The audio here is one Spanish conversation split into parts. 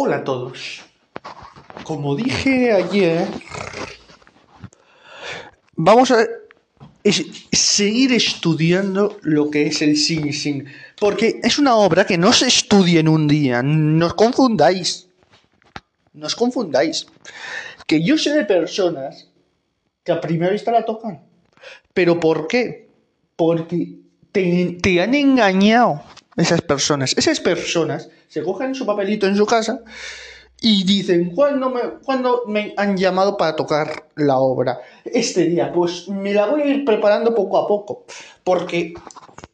Hola a todos. Como dije ayer, vamos a seguir estudiando lo que es el Sing Sing. Porque es una obra que no se estudia en un día. No os confundáis. No os confundáis. Que yo sé de personas que a primera vista la tocan. ¿Pero por qué? Porque te han engañado esas personas. Esas personas se cogen su papelito en su casa y dicen, ¿cuándo me, ¿cuándo me han llamado para tocar la obra? Este día, pues me la voy a ir preparando poco a poco. Porque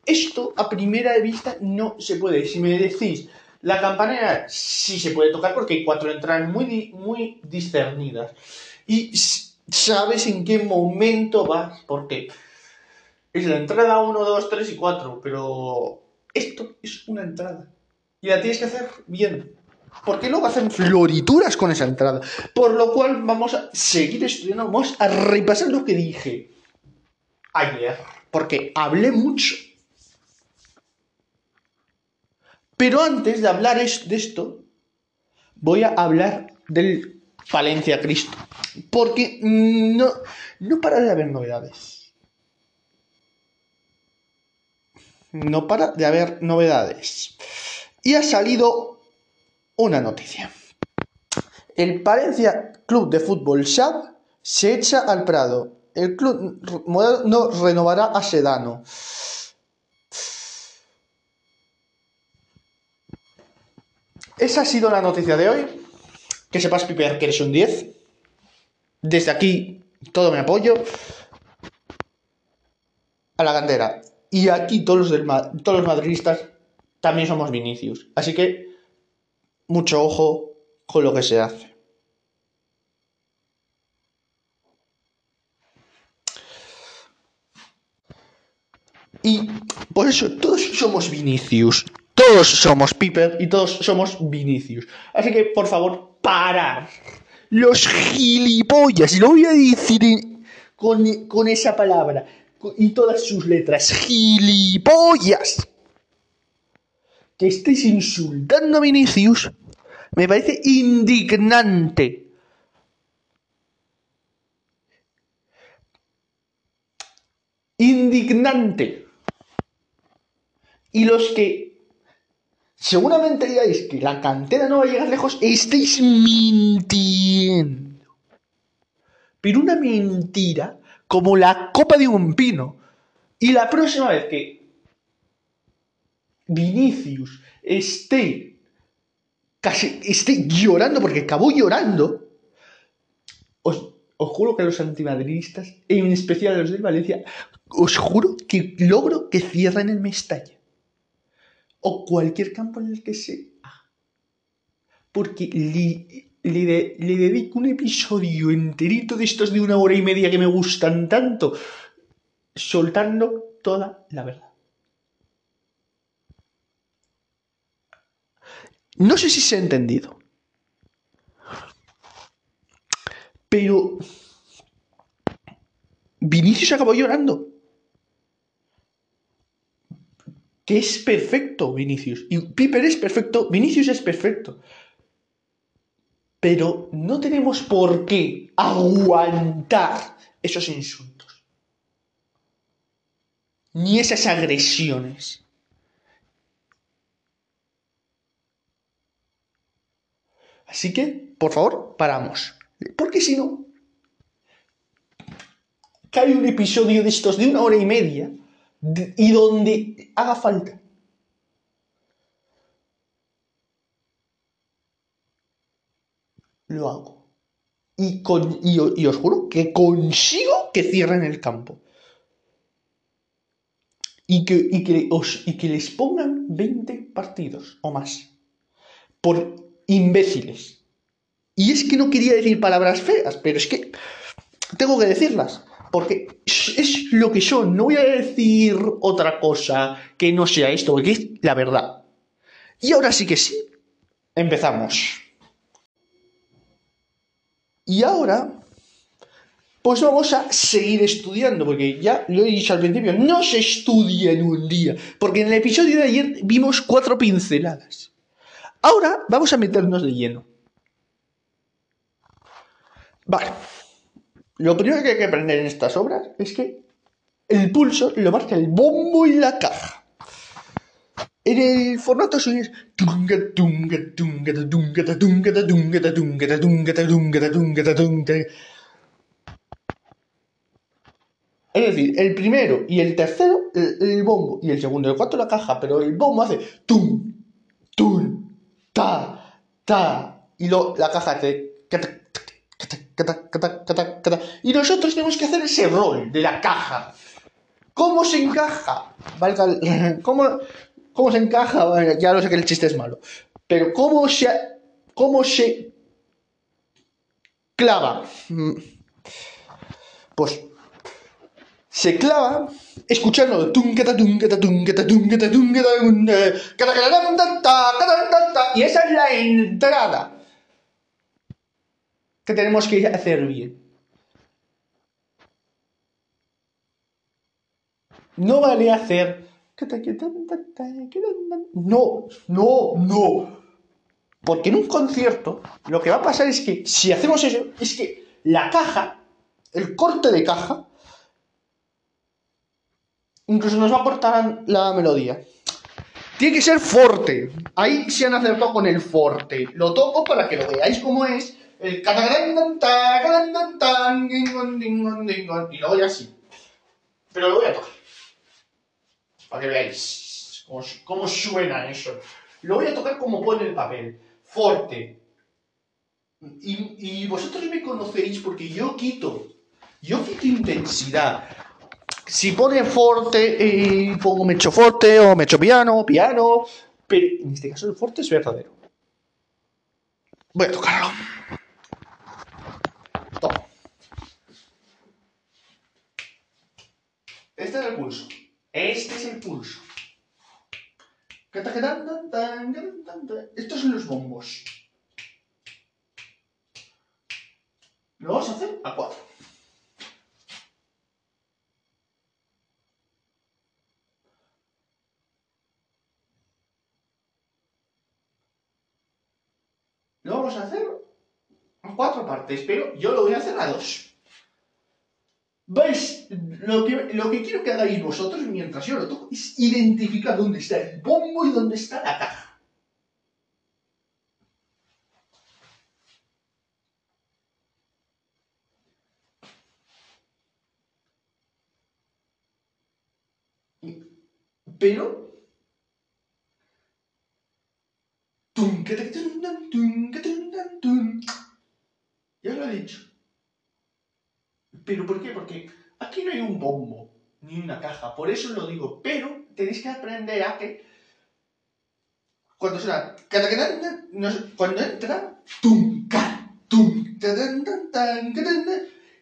esto a primera vista no se puede. Si me decís, la campanera sí se puede tocar porque hay cuatro entradas muy, muy discernidas. Y sabes en qué momento vas, porque es la entrada 1, 2, 3 y 4, pero esto es una entrada. Y la tienes que hacer bien. Porque luego hacen florituras con esa entrada. Por lo cual vamos a seguir estudiando, vamos a repasar lo que dije ayer. Porque hablé mucho. Pero antes de hablar de esto, voy a hablar del Palencia Cristo. Porque no, no para de haber novedades. No para de haber novedades. Y ha salido una noticia. El Palencia Club de Fútbol SAD se echa al Prado. El club no renovará a Sedano. Esa ha sido la noticia de hoy. Que sepas, Piper, que eres un 10. Desde aquí, todo mi apoyo. A la cantera. Y aquí todos los, del todos los madridistas también somos Vinicius. Así que, mucho ojo con lo que se hace. Y por eso todos somos Vinicius. Todos somos Piper y todos somos Vinicius. Así que, por favor, parar. Los gilipollas. Y lo voy a decir con, con esa palabra. y todas sus letras. Gilipollas. Que estéis insultando a Vinicius. Me parece indignante. Indignante. Y los que seguramente digáis que la cantera no va a llegar lejos, estáis mintiendo. Pero una mentira como la copa de un pino. Y la próxima vez que Vinicius esté casi esté llorando porque acabó llorando, os, os juro que los antimadridistas, en especial los del Valencia, os juro que logro que cierren el Mestalla o cualquier campo en el que sea. Porque de- le dedico un episodio enterito de estos de una hora y media que me gustan tanto, soltando toda la verdad. No sé si se ha entendido. Pero Vinicius acabó llorando. Que es perfecto, Vinicius. Y Piper es perfecto, Vinicius es perfecto. Pero no tenemos por qué aguantar esos insultos. Ni esas agresiones. Así que, por favor, paramos. Porque si no, cae un episodio de estos de una hora y media y donde haga falta. Lo hago. Y, con, y, os juro que consigo que cierren el campo. Y que, y que, y que les pongan 20 partidos o más. Por imbéciles. Y es que no quería decir palabras feas, pero es que tengo que decirlas. Porque es lo que son. No voy a decir otra cosa que no sea esto, porque es la verdad. Y ahora sí que sí. Empezamos. Y ahora, pues vamos a seguir estudiando, porque ya lo he dicho al principio, no se estudia en un día, porque en el episodio de ayer vimos cuatro pinceladas. Ahora vamos a meternos de lleno. Vale. Lo primero que hay que aprender en estas obras es que el pulso lo marca el bombo y la caja. En el formato suyo es es decir, el primero y el tercero, el, bombo, y el segundo y el cuarto la caja, pero el bombo hace tum, ta, ta, y lo, la caja hace y nosotros tenemos que hacer ese rol de la caja. ¿Cómo se encaja? ¿Cómo, cómo se encaja? ya lo sé que el chiste es malo. Pero ¿cómo se, cómo se clava? Pues se clava escuchando y esa es la entrada que tenemos que hacer bien. No vale hacer no, no, no. Porque en un concierto lo que va a pasar es que si hacemos eso, es que la caja, el corte de caja, incluso nos va a cortar la melodía. Tiene que ser fuerte. Ahí se han acertado con el forte. Lo toco para que lo veáis cómo es. El y luego ya así. Pero lo voy a tocar. Para que veáis cómo, suena eso. Lo voy a tocar como pone el papel. Fuerte. Y, vosotros me conocéis porque yo quito. Yo quito intensidad si pone forte, y pongo mecho forte o mecho piano, piano, pero en este caso el forte es verdadero. Voy a tocarlo. Toma. Este es el pulso. Este es el pulso. Estos son los bombos. Lo vamos a hacer a cuatro. Lo vamos a hacer en cuatro pero yo lo voy a hacer a dos. ¿Veis? Lo que, lo que quiero que hagáis vosotros mientras yo lo toco es identificar dónde está el bombo y dónde está la caja. Pero ya lo he dicho. ¿Pero por qué? Porque aquí no hay un bombo, ni una caja. Por eso lo digo. Pero tenéis que aprender a que cuando suena cuando entra tum tum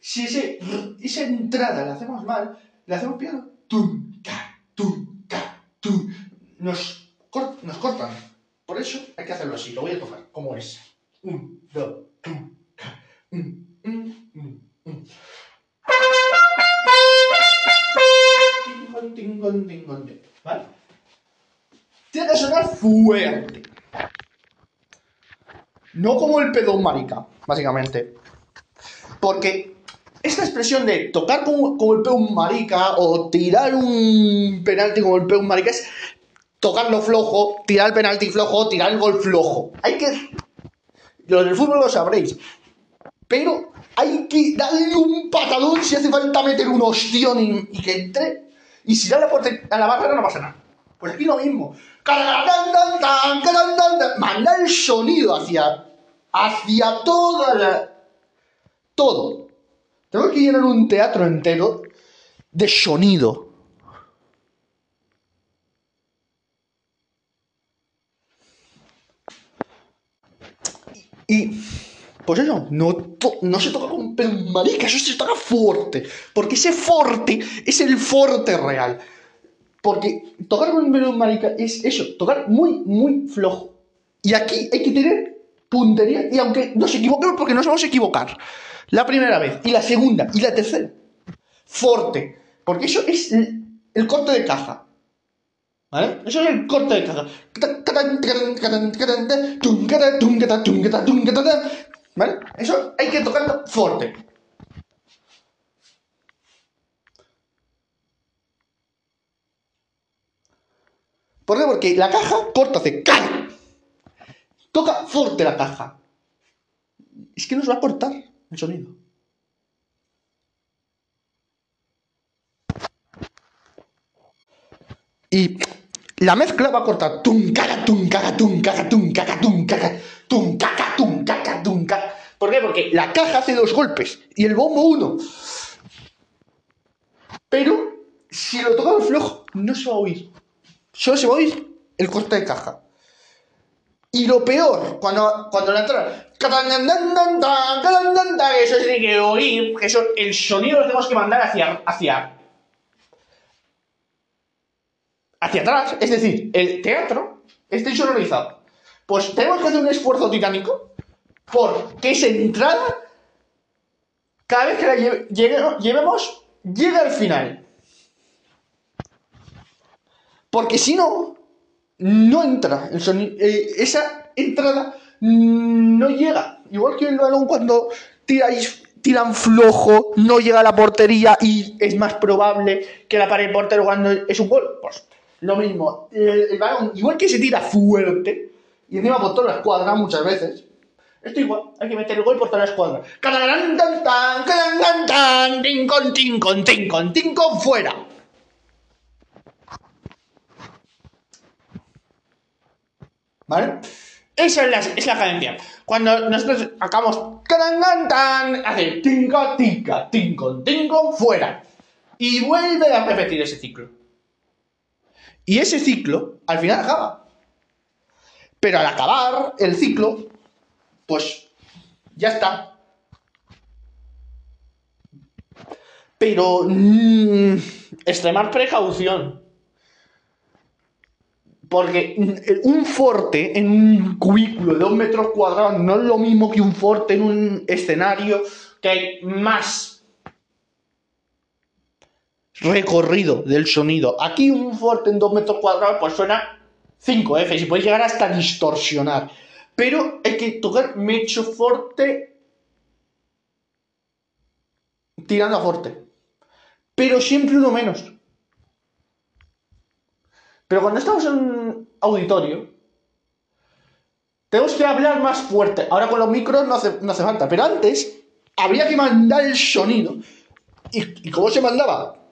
si esa entrada la hacemos mal, la hacemos piano nos, nos cortan. Por eso hay que hacerlo así. Lo voy a tocar como es. Un, dos, ¿Vale? Tiene que sonar fuerte. No como el pedo marica, básicamente. Porque esta expresión de tocar como, como el pedo marica o tirar un penalti como el pedo marica es tocarlo flojo, tirar el penalti flojo, tirar el gol flojo. Hay que. Los del fútbol lo sabréis. Pero hay que darle un patadón si hace falta meter un ostión y, que entre. Y si da la puerta a la barra no pasa nada. Pues aquí lo mismo. Manda el sonido hacia. hacia toda la. Todo. Tengo que llenar un teatro entero de sonido. Y pues eso, no, no se toca con marica, eso se toca fuerte. Porque ese fuerte es el fuerte real. Porque tocar con un marica es eso, tocar muy, muy flojo. Y aquí hay que tener puntería. Y aunque nos equivoquemos, porque nos vamos a equivocar. La primera vez, y la segunda, y la tercera. Fuerte. Porque eso es el corte de caja. ¿Vale? Eso es el corte de caja. ¿Vale? Eso hay que tocarlo fuerte. ¿Por qué? Porque la caja corta, hace ¡can! Toca fuerte la caja. Es que nos va a cortar el sonido. Y la mezcla va a cortar tum caca tum caca tum caca tum caca tum caca tum caca tum caca qué? Porque la caja hace dos golpes y el bombo uno. Pero si lo tocamos flojo, no se va a oír. Solo se va a oír el corte de caja. Y lo peor, cuando, cuando la entrada. Eso tiene que oír, que eso, el sonido lo tenemos que mandar hacia, hacia hacia atrás, es decir, el teatro está insonorizado. Pues tenemos que hacer un esfuerzo titánico por que esa entrada, cada vez que la llevemos, llegue al final. Porque si no, no entra el sonido, eh, esa entrada no llega. Igual que el balón cuando tiráis tiran flojo, no llega a la portería y es más probable que la pared portero cuando es un gol. Pues lo mismo, el, balón, igual que se tira fuerte, y encima por toda la escuadra muchas veces, esto igual, hay que meter el gol por toda la escuadra. ¡Calarán, tan, tan, tan, tan, tincon, tincon, tincon, tincon, fuera! ¿Vale? Esa es la, es la cadencia. Cuando nosotros acabamos, tan, tan, hace tinca, tinca, tincon, tincon, fuera. Y vuelve a repetir ese ciclo. Y ese ciclo al final acaba. Pero al acabar el ciclo, pues ya está. Pero mmm, extremar precaución. Porque un forte en un cubículo de dos metros cuadrados no es lo mismo que un forte en un escenario que hay más recorrido del sonido. Aquí un fuerte en 2 metros cuadrados pues suena 5 F y puede llegar hasta distorsionar. Pero hay que tocar mecho fuerte tirando a fuerte. Pero siempre uno menos. Pero cuando estamos en un auditorio, tenemos que hablar más fuerte. Ahora con los micros no hace, no hace falta. Pero antes habría que mandar el sonido. ¿Y, ¿Y cómo se mandaba?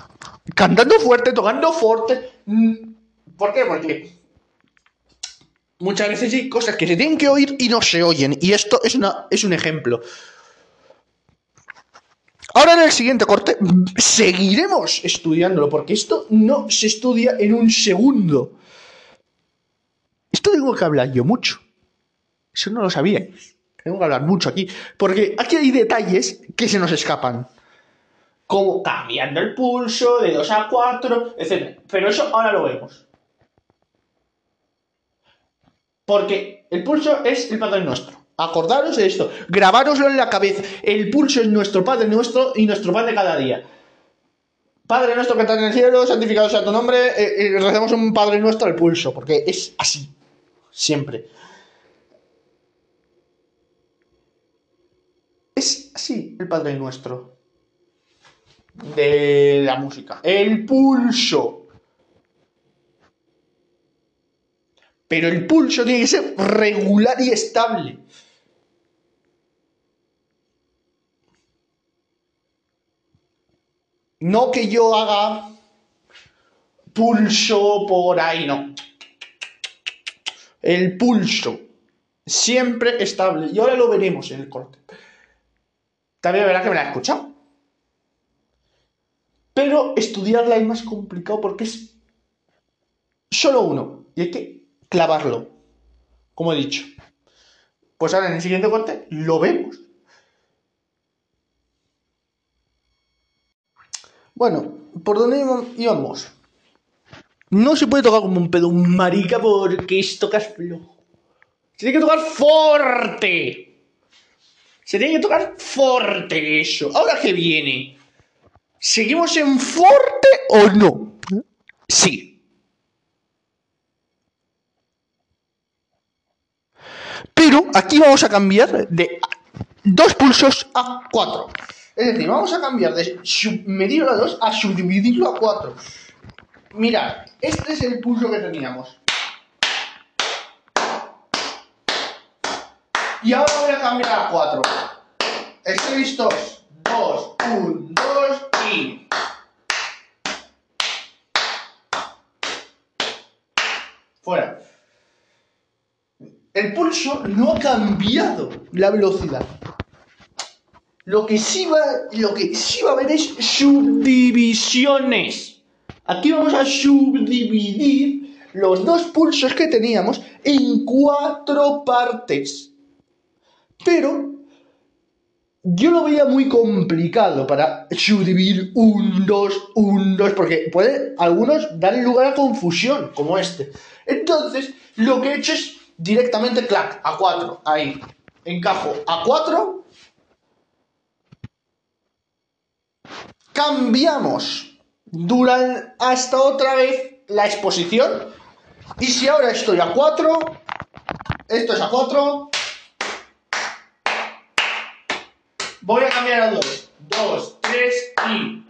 cantando fuerte, tocando fuerte. Mm, ¿Por qué? Porque muchas veces hay cosas que se tienen que oír y no se oyen. Y esto es, una, es un ejemplo. Ahora en el siguiente corte seguiremos estudiándolo, porque esto no se estudia en un segundo. Esto tengo que hablar yo mucho. Eso no lo sabía. Tengo que hablar mucho aquí. Porque aquí hay detalles que se nos escapan como cambiando el pulso de 2 a 4, etc. Pero eso ahora lo vemos. Porque el pulso es el Padre Nuestro. Acordaros de esto, grabároslo en la cabeza. El pulso es nuestro Padre Nuestro y nuestro Padre cada día. Padre nuestro que estás en el cielo, santificado sea tu nombre. Eh, eh, recemos un Padre Nuestro al pulso, porque es así. Siempre. Es así el Padre Nuestro de la música. El pulso. Pero el pulso tiene que ser regular y estable. No que yo haga pulso por ahí, no. El pulso. Siempre estable. Y ahora lo veremos en el corte. También verá que me la he escuchado. Pero estudiarla es más complicado porque es solo uno y hay que clavarlo, como he dicho. Pues ahora en el siguiente corte lo vemos. Bueno, ¿por dónde íbamos? No se puede tocar como un pedo un marica porque es tocas flojo. Se tiene que tocar fuerte. Se tiene que tocar fuerte eso. Ahora que viene. ¿Seguimos en fuerte o no? Sí. Pero aquí vamos a cambiar de dos pulsos a cuatro. Es decir, vamos a cambiar de medirlo a dos a subdividirlo a cuatro. Mirad, este es el pulso que teníamos. Y ahora voy a cambiar a 4. ¿Estáis listos? 2, 1, 2 y... Fuera. El pulso no ha cambiado la velocidad. Lo que sí va, lo que sí va a haber es subdivisiones. Aquí vamos a subdividir los dos pulsos que teníamos en cuatro partes. Pero yo lo veía muy complicado para subdividir un, dos, un, dos, porque puede algunos dar lugar a confusión, como este. Entonces, lo que he hecho es directamente clac, a 4, ahí. Encajo a 4. Cambiamos durante hasta otra vez la exposición. Y si ahora estoy a 4, esto es a 4, Voy a cambiar a 2. 2, 3 y...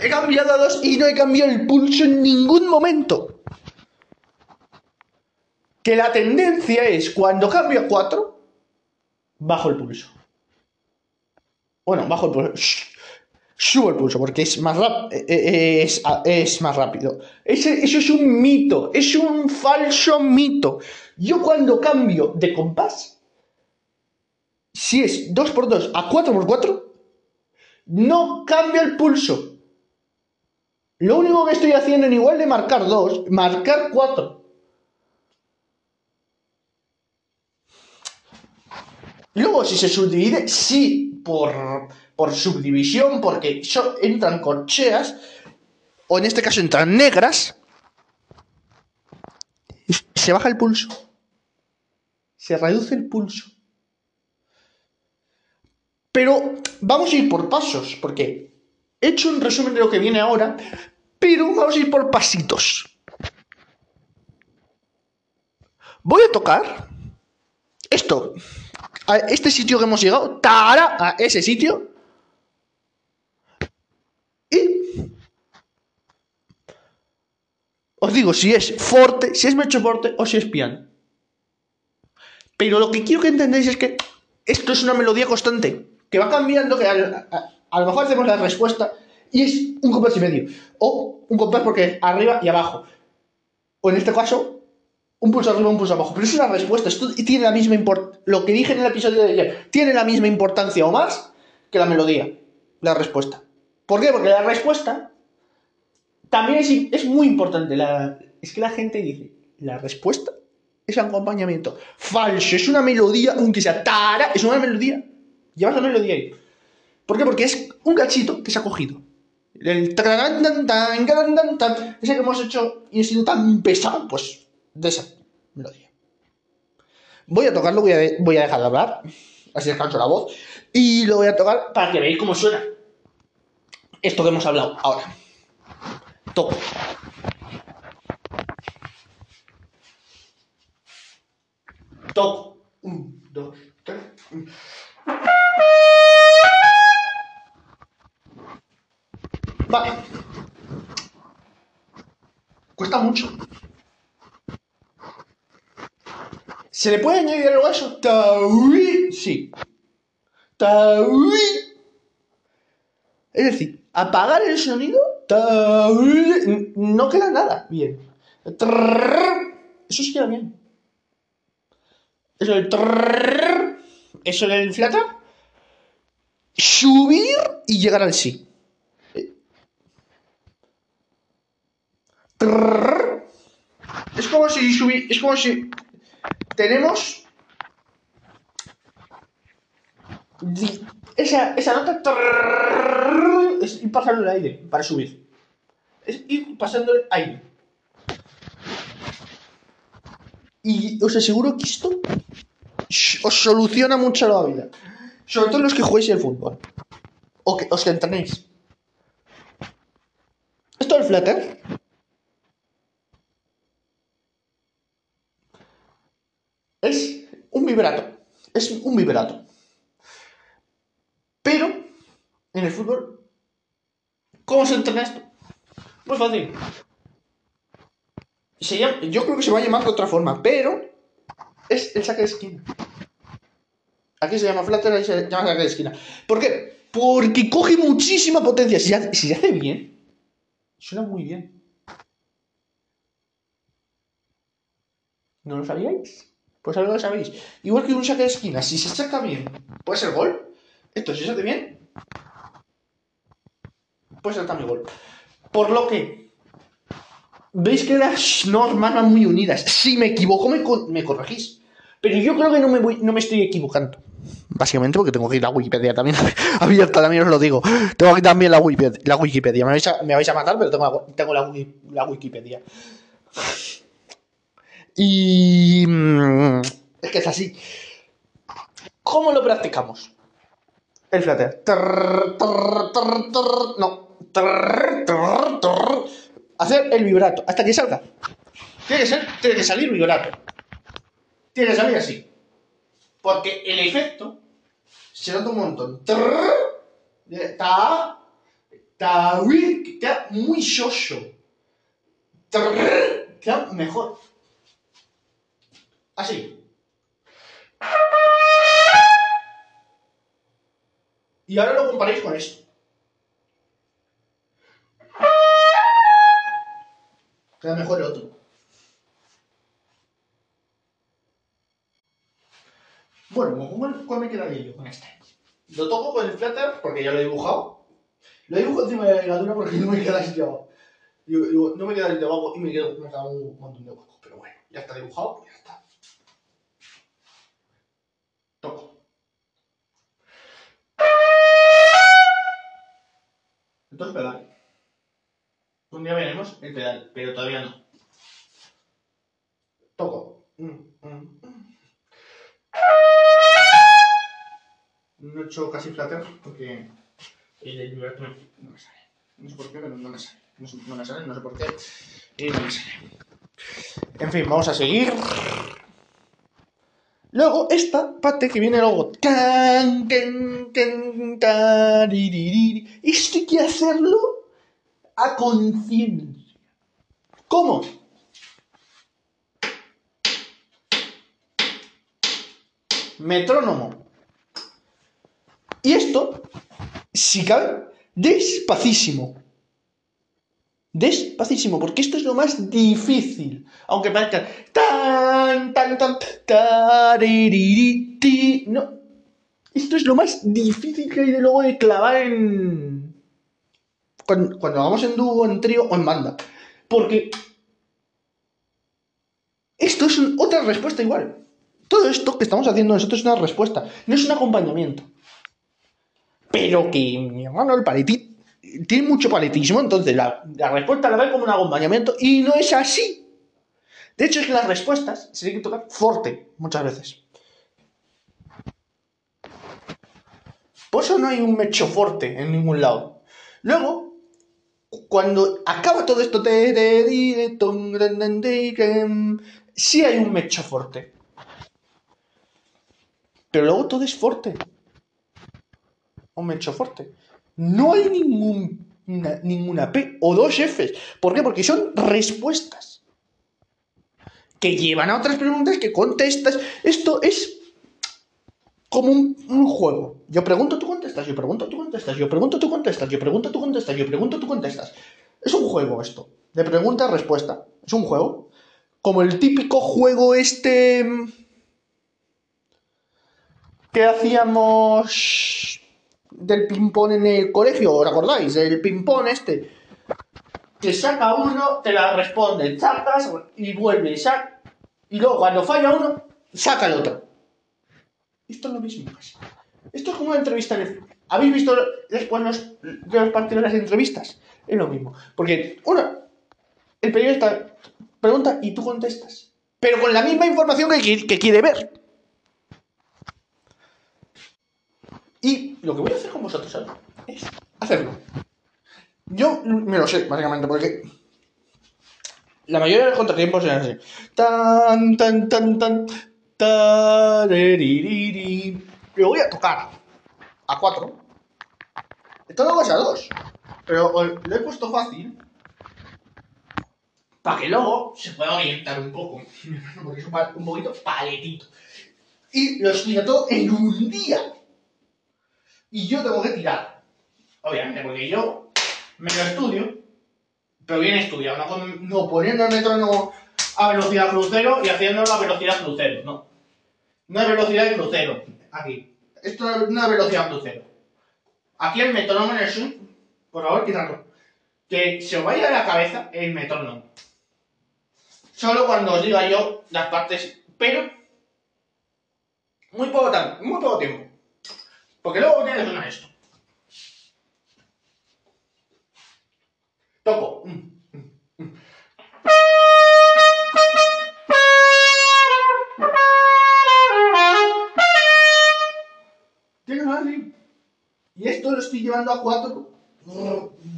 He cambiado a 2 y no he cambiado el pulso en ningún momento. Que la tendencia es cuando cambio a 4, bajo el pulso. Bueno, bajo el pulso. Subo el pulso porque es más, eh, eh, es, es más rápido. Eso es un mito, es un falso mito. Yo cuando cambio de compás, si es 2x2 a 4x4, no cambia el pulso. Lo único que estoy haciendo en igual de marcar 2, marcar 4. Luego, si se subdivide, sí, por, por subdivisión, porque entran corcheas, o en este caso entran negras, se baja el pulso se reduce el pulso. Pero vamos a ir por pasos, porque he hecho un resumen de lo que viene ahora, pero vamos a ir por pasitos. Voy a tocar esto, a este sitio que hemos llegado, tara, a ese sitio. Y os digo si es forte, si es mecho forte o si es piano. Pero lo que quiero que entendáis es que esto es una melodía constante, que va cambiando, lo mejor hacemos la respuesta y es un compás y medio. O un compás porque arriba y abajo. O en este caso, un pulso arriba, un pulso abajo. Pero es una respuesta. Esto tiene la misma importancia. Lo que dije en el episodio de ayer tiene la misma importancia o más que la melodía, la respuesta. ¿Por qué? Porque la respuesta también es, es muy importante. La, es que la gente dice, la respuesta es acompañamiento. Falso, es una melodía, aunque sea tara, es una melodía. Llevas la melodía ahí. ¿Por qué? Porque es un cachito que se ha cogido. El ese que hemos hecho y ha sido tan pesado, pues de esa melodía. Voy a tocarlo, voy a, voy a dejar de hablar, así descanso la voz, y lo voy a tocar para que veáis cómo suena esto que hemos hablado ahora. Toco. Toco. Un, dos, tres. Vale. Cuesta mucho. ¿Se le puede añadir algo a eso? Taui. Sí. Taui. Es decir, apagar el sonido. Taui. No queda nada. Bien. Eso sí queda bien eso del trrr, eso del flatar, subir y llegar al sí. Es como si subir, es como si tenemos esa, esa nota es ir pasando el aire para subir. Es ir pasando el aire. Y os aseguro que esto os soluciona mucho la vida. Sobre todo los que juguéis el fútbol. O que os entrenéis. Esto del flutter es un vibrato. Es un vibrato. Pero, en el fútbol, ¿cómo se entrena esto? Muy fácil. yo creo que se va a llamar de otra forma, pero es el saque de esquina. Aquí se llama flatter, ahí se llama saque de esquina. ¿Por qué? Porque coge muchísima potencia. Si, si se hace bien, suena muy bien. ¿No lo sabíais? Pues ahora lo sabéis. Igual que un saque de esquina, si se saca bien, puede ser gol. Esto, si se hace bien, puede ser también gol. Por lo que, veis que las normas van muy unidas. Si me equivoco, me, me corregís. Pero yo creo que no me, no me estoy equivocando. Básicamente porque tengo que ir a Wikipedia también abierta, también os lo digo. Tengo aquí también la Wikipedia. La Wikipedia. Me, vais a, me vais a matar, pero tengo, tengo la Wikipedia. Y... Mm, es que es así. ¿Cómo lo practicamos? El flatter. No. Hacer el vibrato hasta que salga. Tiene que, salir vibrato. Tiene que salir así. Porque el efecto se nota un montón. Está. Está. Queda muy shosho. Queda mejor. Así. Y ahora lo comparéis con esto. Queda mejor el otro. Bueno, ¿cuál me quedaría yo con este? Lo toco con el flatter porque ya lo he dibujado. Lo dibujo encima de la ligadura porque no me queda sitio abajo. no me queda de abajo y me queda un montón de huecos. Pero bueno, ya está dibujado, ya está. Entonces pedal. Un día veremos el pedal, pero todavía no. Toco. No he hecho casi flatter porque el no me sale. No sé por qué, pero no me sale. No, no me sale, no sé por qué. Y no me sale. En fin, vamos a seguir. Luego, esta parte que viene luego. Esto hay que hacerlo a conciencia. ¿Cómo? Metrónomo. Y esto, si cabe, despacísimo. Despacísimo, porque esto es lo más difícil. Aunque parezca tan, tan, tan, no. Esto es lo más difícil que hay de luego de clavar en. Cuando, cuando hagamos en dúo, en trío o en banda. Porque. Esto es otra respuesta igual. Todo esto que estamos haciendo nosotros es una respuesta, no es un acompañamiento. Pero que mi hermano el paletín tiene mucho paletismo, entonces la, respuesta la ve como un acompañamiento y no es así. De hecho, es que las respuestas se tienen que tocar fuerte muchas veces. Por eso no hay un mecho fuerte en ningún lado. Luego, cuando acaba todo esto, sí hay un mecho fuerte. Pero luego todo es fuerte. Un mecho fuerte no hay ningún, ninguna P o dos Fs. ¿Por qué? Porque son respuestas que llevan a otras preguntas que contestas. Esto es como un, juego. Yo pregunto, tú contestas, yo pregunto, tú contestas, yo pregunto, tú contestas, yo pregunto, tú contestas, yo pregunto, tú contestas. Es un juego esto, de pregunta-respuesta. Es un juego. Como el típico juego este que hacíamos del ping-pong en el colegio, ¿os acordáis? El ping-pong este. Que saca uno, te la responde, sacas y vuelve, saca. Y luego cuando falla uno, saca el otro. Esto es lo mismo Esto es como una entrevista ¿Habéis visto después los, los partidos de las entrevistas? Es lo mismo. Porque uno, el periodista pregunta y tú contestas. Pero con la misma información que quiere ver. Y lo que voy a hacer con vosotros ahora es hacerlo. Yo me lo sé, básicamente, porque la mayoría de los contratiempos eran así. Tan, tan, tan, tan. Tareririri. Lo voy a tocar a 4. Esto lo hago a 2. Pero lo he puesto fácil. Para que luego se pueda orientar un poco. Porque es un, un poquito paletito. Y lo estudia todo en un día. Y yo tengo que tirar. Obviamente, porque yo me lo estudio, pero bien estudiado, no, no poniendo el metrónomo a velocidad crucero y haciéndolo a velocidad crucero, no. No es velocidad de crucero, aquí. Esto es velocidad crucero. Aquí el metrónomo en el swing, por favor, quitarlo. Que se os vaya a la cabeza el metrónomo. Solo cuando os diga yo las partes, pero muy poco, muy poco tiempo. Porque luego tiene que sonar esto. Toco. Tiene que. Y esto lo estoy llevando a 4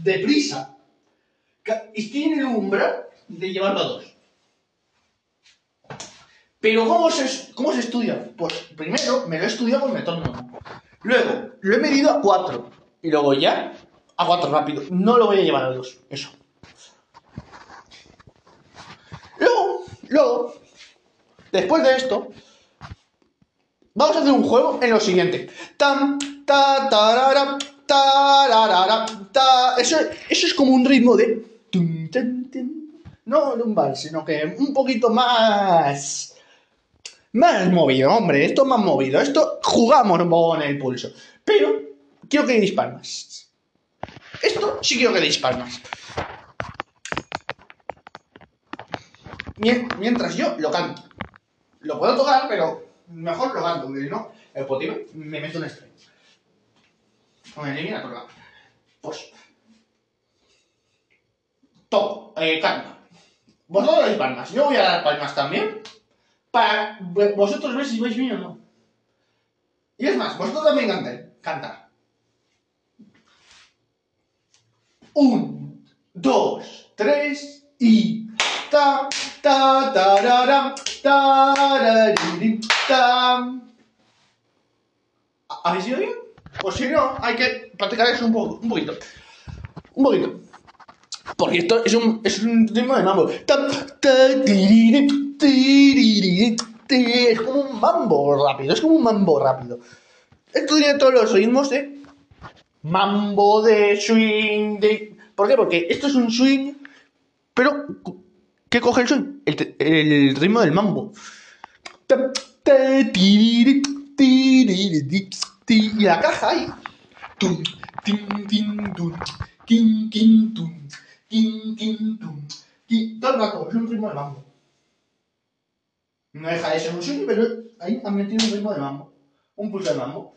deprisa. Estoy en el umbral de llevarlo a 2. Pero ¿cómo se, ¿cómo se estudia? Pues primero me lo he estudiado con metrónomo. Luego lo he medido a 4. Y luego ya a 4 rápido. No lo voy a llevar a 2. Eso. Luego, luego, después de esto, vamos a hacer un juego en lo siguiente. Tam, ta, tarara, tararara, ta. Eso, eso es como un ritmo de. No de un vals, sino que un poquito más. Más movido, hombre. Esto es más movido. Esto jugamos con el pulso. Pero quiero que deis palmas. Esto sí quiero que deis palmas. Mien- Mientras yo lo canto. Lo puedo tocar, pero mejor lo canto, porque si no, el Spotify me meto un estrés. Me elimina colgado. Pues. Toco, eh, canto. Vosotros dais palmas. Yo voy a dar palmas también. Para vosotros ver si vais bien o no. Y es más, vosotros también canten. Cantar. Un, dos, tres y. Ta, ta, tararirim, tam. ¿Ha- ¿Habéis ido bien? Pues si no, hay que practicar eso un, poco, un poquito. Un poquito. Porque esto es un, es un ritmo de mambo. Es como un mambo rápido, es como un mambo rápido. Esto tiene todos los ritmos de mambo, de swing, de... ¿Por qué? Porque esto es un swing, pero ¿qué coge el swing? El, ritmo del mambo. Y la caja ahí. Tum, tin, tin, tum, kin, kin, tum, kin. Todo el rato, es un ritmo de mambo. No deja de ser un swing, pero ahí han metido un ritmo de mambo. Un pulso de mambo.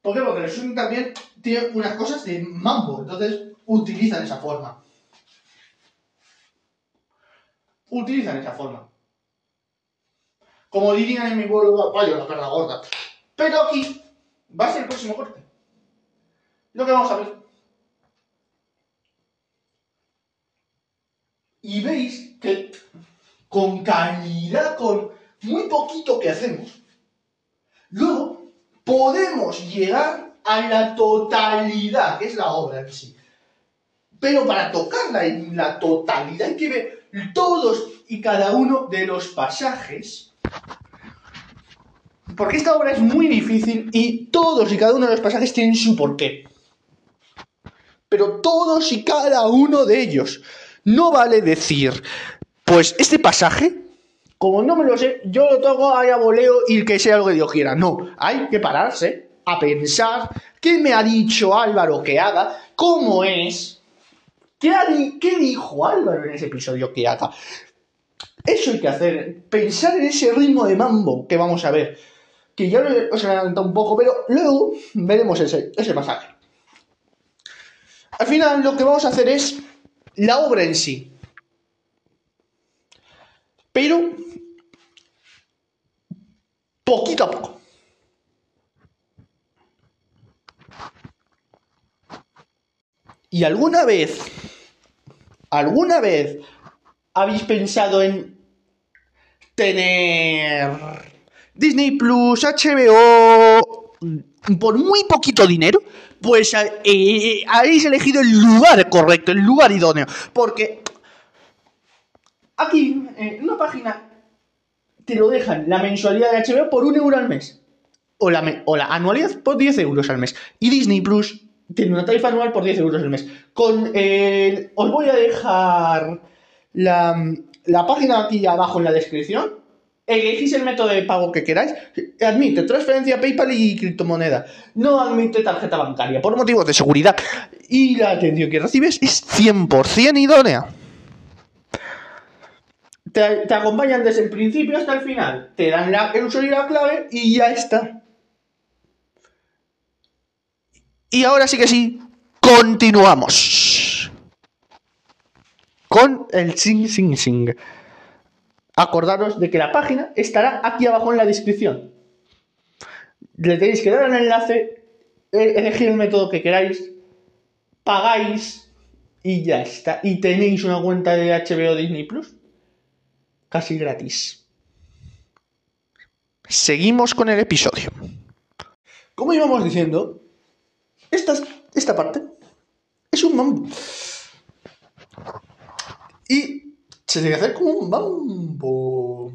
¿Por qué? Porque el swing también tiene unas cosas de mambo, entonces utilizan esa forma. Utilizan esa forma. Como dirían en mi pueblo apoyo, la perra gorda. Pero aquí va a ser el próximo corte. Lo que vamos a ver. Y veis que con calidad, con muy poquito que hacemos, luego podemos llegar a la totalidad, que es la obra en sí. Pero para tocarla en la totalidad hay que ver todos y cada uno de los pasajes. Porque esta obra es muy difícil y todos y cada uno de los pasajes tienen su porqué. Pero todos y cada uno de ellos. No vale decir, pues este pasaje, como no me lo sé, yo lo toco ahí a voleo y que sea lo que Dios quiera. No, hay que pararse a pensar qué me ha dicho Álvaro que haga, cómo es, qué, qué dijo Álvaro en ese episodio que haga. Eso hay que hacer, pensar en ese ritmo de mambo que vamos a ver. Que ya os he adelantado un poco, pero luego veremos ese, ese pasaje. Al final lo que vamos a hacer es la obra en sí. Pero poquito a poco. ¿Y alguna vez, alguna vez habéis pensado en tener Disney Plus, HBO, por muy poquito dinero, pues eh, eh, habéis elegido el lugar correcto, el lugar idóneo. Porque aquí, en una página, te lo dejan la mensualidad de HBO por un euro al mes. O la, anualidad por 10 euros al mes. Y Disney Plus tiene una tarifa anual por 10 euros al mes. Con el, os voy a dejar la, la página aquí abajo en la descripción. Elegís el método de pago que queráis. Admite transferencia PayPal y criptomoneda. No admite tarjeta bancaria por motivos de seguridad. Y la atención que recibes es 100% idónea. Te, acompañan desde el principio hasta el final. Te dan la, el usuario y la clave y ya está. Y ahora sí que sí, continuamos. Con el sing sing sing. Acordaros de que la página estará aquí abajo en la descripción. Le tenéis que dar al enlace, e-, elegir el método que queráis, pagáis y ya está. Y tenéis una cuenta de HBO Disney Plus casi gratis. Seguimos con el episodio. Como íbamos diciendo, esta, esta parte es un mambo. Y se tiene que hacer como un mambo.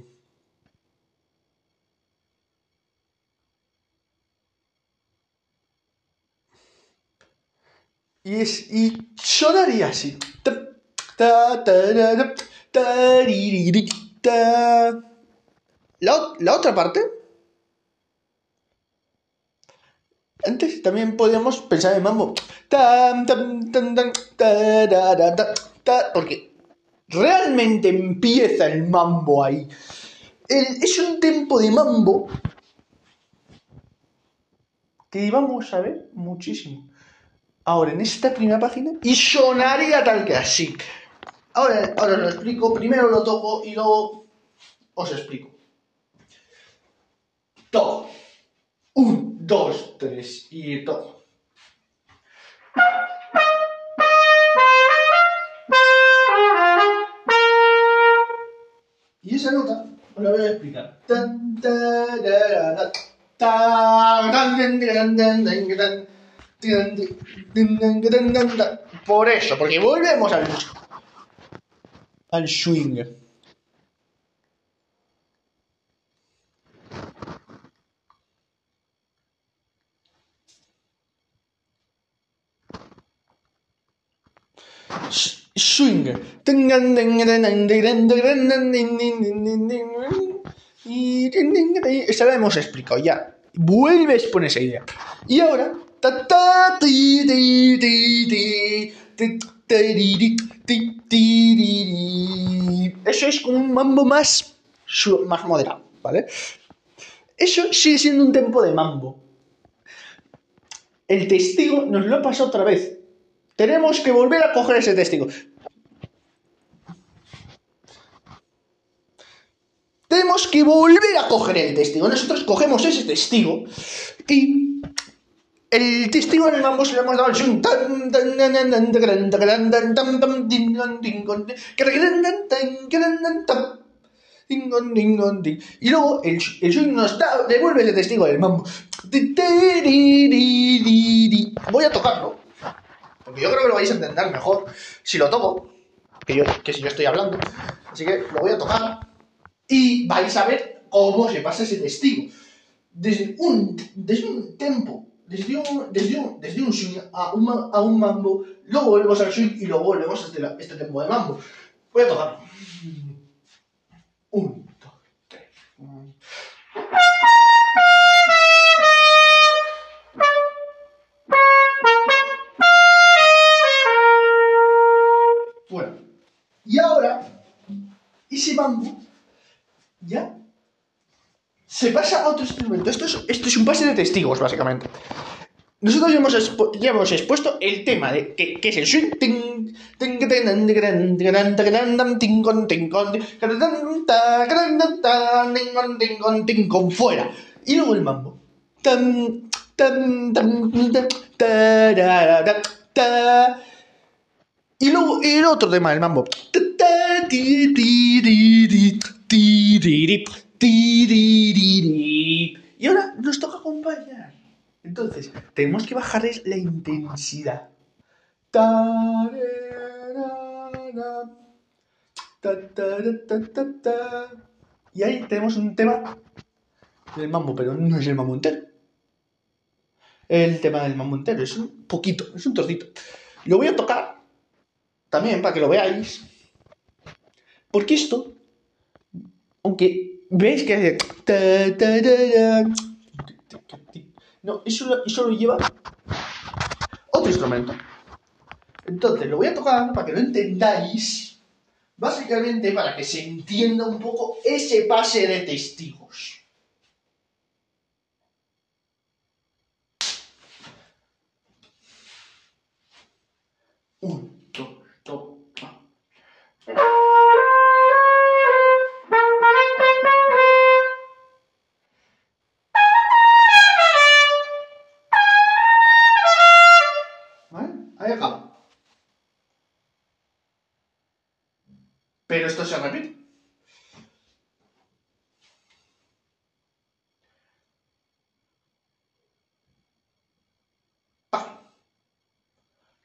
Y, es, y sonaría así. La, la otra parte. Antes también podíamos pensar en mambo. Porque realmente empieza el mambo ahí. es un tempo de mambo que vamos a ver muchísimo. Ahora, en esta primera página, y sonaría tal que así. Ahora, ahora lo explico, primero lo toco y luego os explico. Todo. Un, dos, tres y todo. Y esa nota os la voy a explicar. Por eso, porque volvemos al, al swing. Swing. Esta la hemos explicado ya. Vuelves por esa idea. Y ahora. Eso es como un mambo más, más moderado, ¿vale? Eso sigue siendo un tempo de mambo. El testigo nos lo pasa otra vez. Tenemos que volver a coger ese testigo. Tenemos que volver a coger el testigo. Nosotros cogemos ese testigo y el testigo en se le hemos dado Y luego el, el nos da, devuelve ese testigo del mambo. Voy a tocarlo. Porque yo creo que lo vais a entender mejor si lo toco, que, si yo estoy hablando. Así que lo voy a tocar y vais a ver cómo se pasa ese testigo. Desde un, desde un tempo, desde un, desde un, desde un swing a un, a un mambo, luego volvemos al swing y luego volvemos a este, este tempo de mambo. Voy a tocar. Un, bambú ya se pasa a otro instrumento. Esto es, esto es un pase de testigos, básicamente. Nosotros ya hemos, expuesto el tema de que, es el swing. Fuera. Y luego el mambo. Y luego el otro tema del mambo. Y ahora nos toca acompañar. Entonces, tenemos que bajarles la intensidad. Y ahí tenemos un tema del mambo, pero no es el mambo entero. El tema del mambo entero es un poquito, es un trocito. Lo voy a tocar también para que lo veáis. Porque esto, aunque veis que hace no, eso, lo- eso lo lleva otro instrumento. Entonces, lo voy a tocar para que lo entendáis. Básicamente para que se entienda un poco ese pase de testigos. Un, dos, dos, va. ¿Vale? Ahí acaba. Pero esto se repite.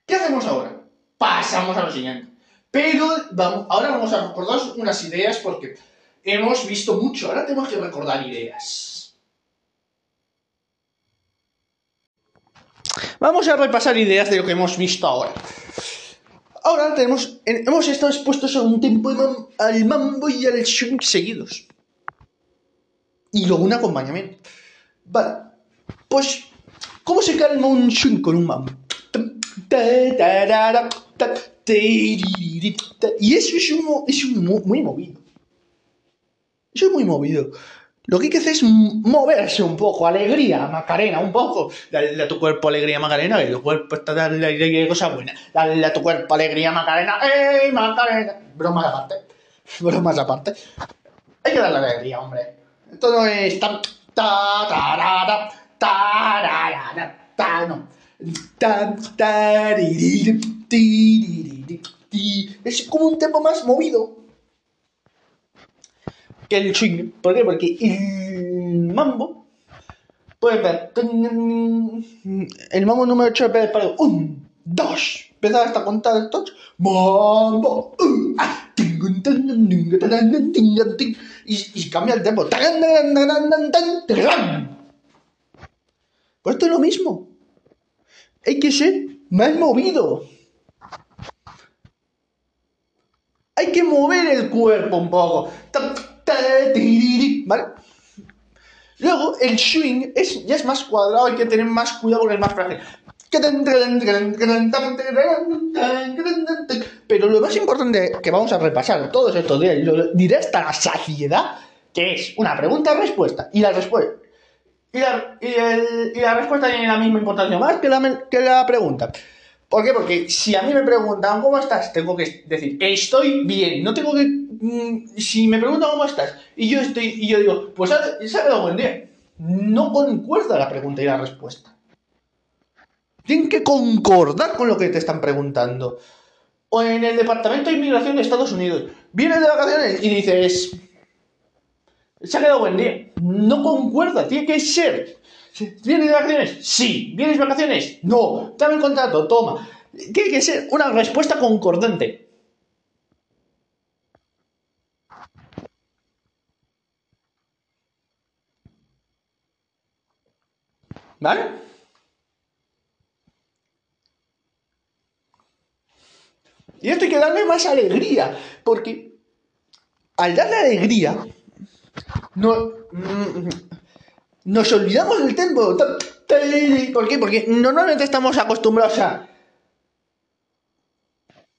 ¿Qué hacemos ahora? Pasamos a lo siguiente. Pero vamos, ahora vamos a recordar unas ideas porque hemos visto mucho. Ahora tenemos que recordar ideas. Vamos a repasar ideas de lo que hemos visto ahora. Ahora tenemos, en- hemos estado expuestos a un tiempo al mambo y al swing seguidos. Y luego un acompañamiento. Vale, pues, ¿cómo se calma un swing con un mambo? Y eso es, un, mo- es un muy movido. Eso es muy movido. Lo que hay que hacer es moverse un poco, alegría, Macarena, un poco. Dale a tu cuerpo alegría, Macarena, que tu cuerpo está dando alegría, cosa buena. Dale a tu cuerpo alegría, Macarena, ¡ey, Macarena! Bromas aparte, bromas aparte. Hay que darle alegría, hombre. Esto no es tan... Ta, tarara, tarara, ta, no. Ta, taririri, tiririri, ti. Es como un tempo más movido que el swing. ¿Por qué? Porque el mambo puede ver. El mambo número 8 puede para un, dos. Empezar hasta contar estos. Mambo. uh, ah. Y, y cambia el tempo. Pues esto es lo mismo. Hay que ser más movido. Hay que mover el cuerpo un poco. Luego, el swing es, ya es más cuadrado, hay que tener más cuidado porque es más frágil. Pero lo más importante que vamos a repasar todos estos días, y lo diré hasta la saciedad, que es una pregunta-respuesta. Y la respuesta. Y la, respuesta tiene la misma importancia más que la pregunta. ¿Por qué? Porque si a mí me preguntan cómo estás, tengo que decir estoy bien. No tengo que. mm, si me preguntan cómo estás y yo estoy y yo digo, pues se ha quedado buen día. No concuerda la pregunta y la respuesta. Tienen que concordar con lo que te están preguntando. O en el Departamento de Inmigración de Estados Unidos. Vienes de vacaciones y dices. Se ha quedado buen día. No concuerda, tiene que ser. ¿Vienes de vacaciones? Sí. ¿Vienes de vacaciones? No. Dame el contrato, toma. Tiene que ser una respuesta concordante. ¿Vale? Y esto hay que darle más alegría, porque al darle alegría, no, mm, nos olvidamos del tempo. ¿Por qué? Porque normalmente estamos acostumbrados a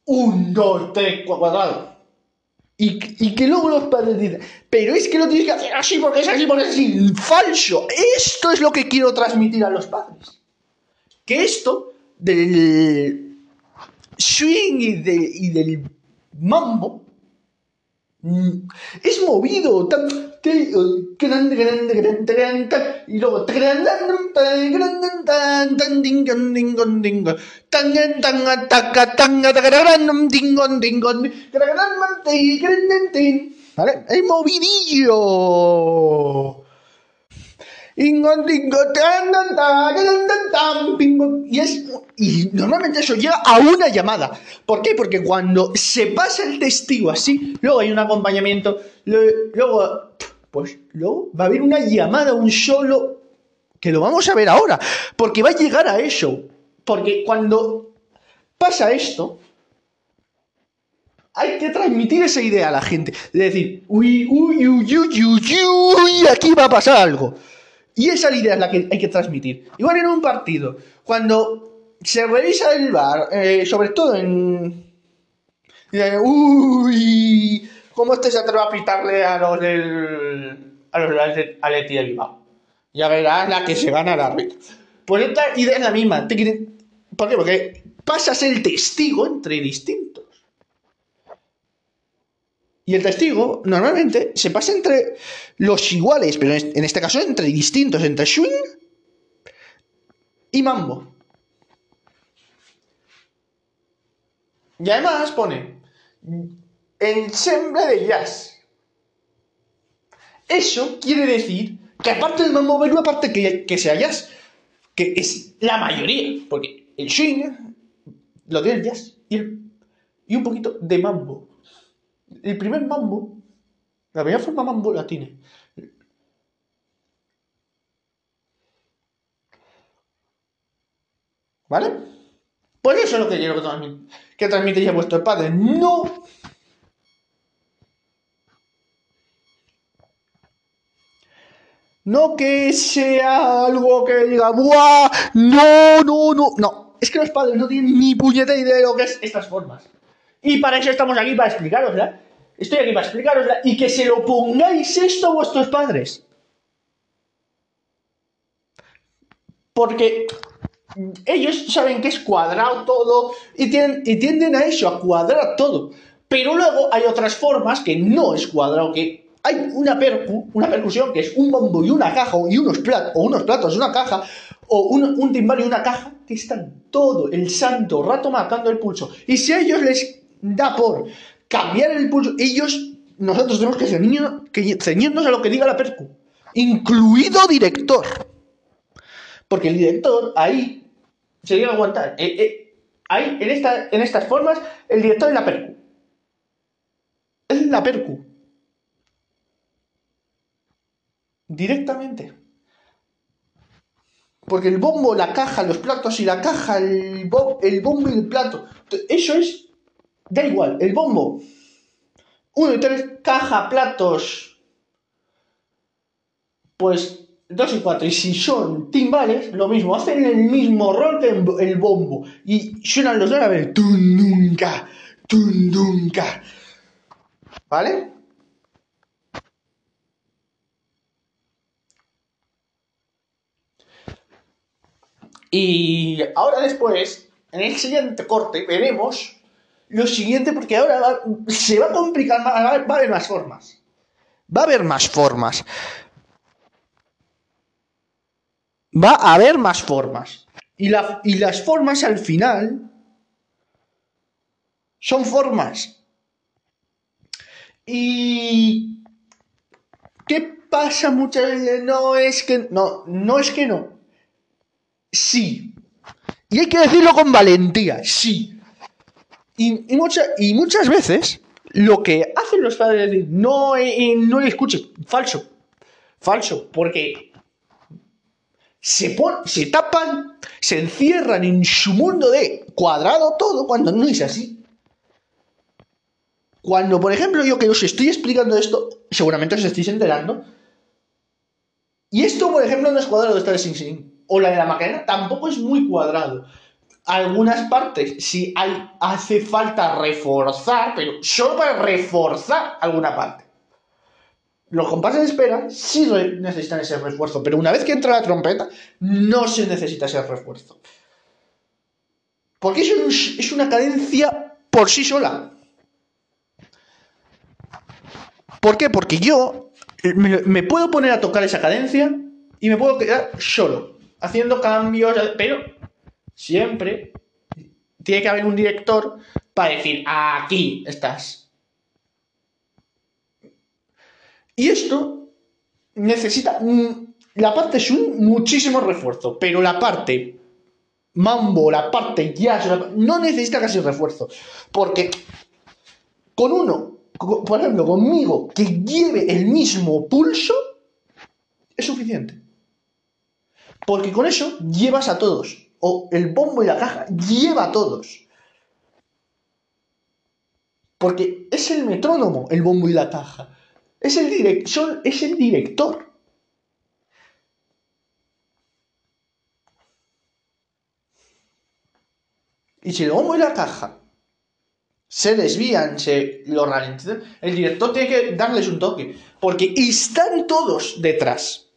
un, dos, tres, cua- cuadrado. Y, y que luego los padres dicen, pero es que lo tienes que hacer así porque es así porque es así. Falso. Esto es lo que quiero transmitir a los padres. Que esto del swing y, de- y del mambo mm, es movido. Y luego. ¿Vale? ¡El movidillo! Y, es, y normalmente eso llega a una llamada. ¿Por qué? Porque cuando se pasa el testigo así, luego hay un acompañamiento, luego, pues luego va a haber una llamada, un solo, que lo vamos a ver ahora, porque va a llegar a eso. Porque cuando pasa esto, hay que transmitir esa idea a la gente. De decir, uy, uy, uy, uy, uy, uy, aquí va a pasar algo. Y esa idea es la que hay que transmitir. Igual en un partido, cuando se revisa el bar, eh, sobre todo en. Uy, ¿cómo este se atreve a pitarle a los del. a los del Atleti de Bilbao? Ya verás la que se gana la árbitro. Pues esta idea es la misma. ¿Por qué? Porque pasas el testigo entre distintos. Y el testigo normalmente se pasa entre los iguales, pero en este caso entre distintos, entre swing y mambo. Y además pone ensemble de jazz. Eso quiere decir que aparte del mambo va una parte que, que sea jazz, que es la mayoría, porque el swing lo tiene el jazz y, un poquito de mambo el primer mambo, la primera forma mambo la tiene. ¿Vale? Pues eso es lo que quiero que, transmite, que padre. No. No que sea algo que diga, ¡buah! No, no, no. No. Es que los padres no tienen ni puñetera idea de lo que es estas formas. Y para eso estamos aquí, para explicarosla. Estoy aquí para explicarosla y que se lo pongáis esto a vuestros padres. Porque ellos saben que es cuadrado todo y, tienden, y tienden a eso, a cuadrar todo. Pero luego hay otras formas que no es cuadrado, que hay una percu, una percusión que es un bombo y una caja y unos platos, o unos platos y una caja, o un, un timbal y una caja, que están todo el santo rato marcando el pulso. Y si a ellos les da por cambiar el pulso. Ellos, nosotros tenemos que, que ceñirnos a lo que diga la percu, incluido director. Porque el director ahí se llega a aguantar. Eh, eh, ahí, en, esta, en estas formas, el director es la percu. Es la percu. Directamente. Porque el bombo, la caja, los platos y la caja, el, el bombo y el plato. Eso es Da igual, el bombo. Uno y tres, caja, platos. Pues dos y cuatro. Y si son timbales, lo mismo. Hacen el mismo rol que el bombo. Y suenan los dos a ver. Tundunca, tundunca. ¿Vale? Y ahora después, en el siguiente corte, veremos lo siguiente, porque ahora se va a complicar más, va a haber más formas. Va a haber más formas. Va a haber más formas. Y, y las formas al final son formas. Y... ¿Qué pasa muchas veces? No es que... No, no es que no. Sí. Y hay que decirlo con valentía. Sí. Y, y muchas veces lo que hacen los padres es no, eh, no le escuches, falso, falso, porque se, se tapan, se encierran en su mundo de cuadrado todo cuando no es así. Cuando, por ejemplo, yo que os estoy explicando esto, seguramente os estáis enterando. Y esto, por ejemplo, no es cuadrado de esta de Sing Sing. O la de la maquinera tampoco es muy cuadrado algunas partes si hay, hace falta reforzar, pero solo para reforzar alguna parte. Los compases de espera sí necesitan ese refuerzo, pero una vez que entra la trompeta, no se necesita ese refuerzo. Porque eso es una cadencia por sí sola. ¿Por qué? Porque yo me, me puedo poner a tocar esa cadencia y me puedo quedar solo, haciendo cambios, pero Siempre tiene que haber un director para decir, aquí estás. Y esto necesita... mm, La parte Swing, muchísimo refuerzo, pero la parte Mambo, la parte Jazz, no necesita casi refuerzo. Porque con uno, por ejemplo, conmigo, que lleve el mismo pulso, es suficiente. Porque con eso llevas a todos. O el bombo y la caja lleva a todos. Porque es el metrónomo, el bombo y la caja. Es el, es el director. Y si el bombo y la caja se desvían, se lo ralentizan, el director tiene que darles un toque. Porque están todos detrás.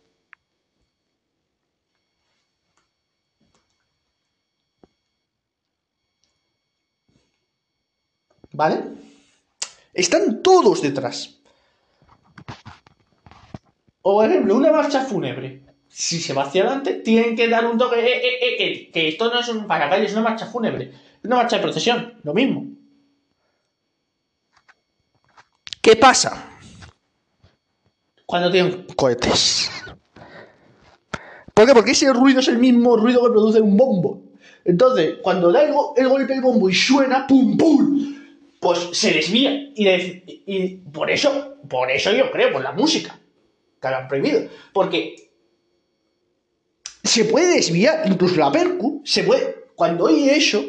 ¿Vale? Están todos detrás. O por ejemplo, una marcha fúnebre. Si se va hacia adelante, tienen que dar un toque. eh, eh, eh, que, esto no es un paracalle, es una marcha fúnebre. Una marcha de procesión. Lo mismo. ¿Qué pasa? Cuando tienen cohetes. ¿Por qué? Porque ese ruido es el mismo ruido que produce un bombo. Entonces, cuando da el, el golpe del bombo y suena, ¡pum, pum! Pues se desvía. Y, por eso, por eso yo creo, por la música. Que lo han prohibido. Porque se puede desviar, incluso la percu, se puede. Cuando oye eso,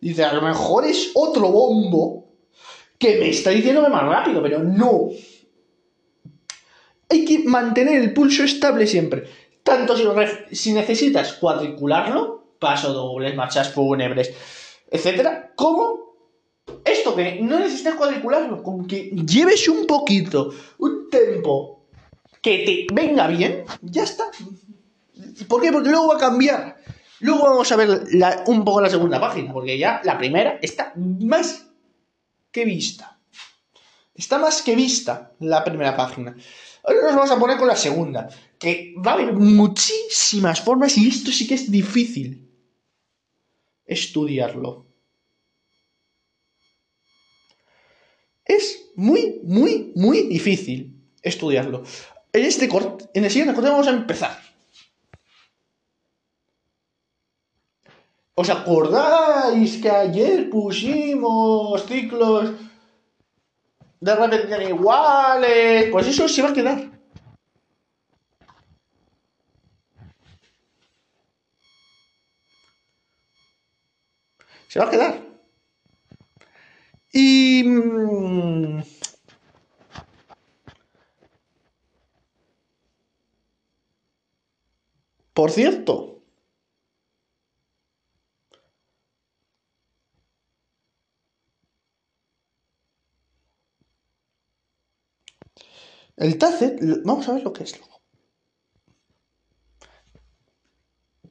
dice, a lo mejor es otro bombo que me está diciendo que más rápido, pero no. Hay que mantener el pulso estable siempre. Tanto si, si necesitas cuadricularlo, paso dobles, marchas fúnebres, etcétera, como esto que no necesitas cuadricularlo, con que lleves un poquito, un tempo que te venga bien, ya está. ¿Por qué? Porque luego va a cambiar. Luego vamos a ver la- un poco la segunda página, porque ya la primera está más que vista. Está más que vista la primera página. Ahora nos vamos a poner con la segunda, que va a haber muchísimas formas y esto sí que es difícil estudiarlo. Es muy, muy, muy difícil estudiarlo. En este corte, en el siguiente corte vamos a empezar. ¿Os acordáis que ayer pusimos ciclos de repetición iguales? Pues eso se va a quedar. Se va a quedar. Y... mm, Por cierto, el Tacet, vamos a ver lo que es luego.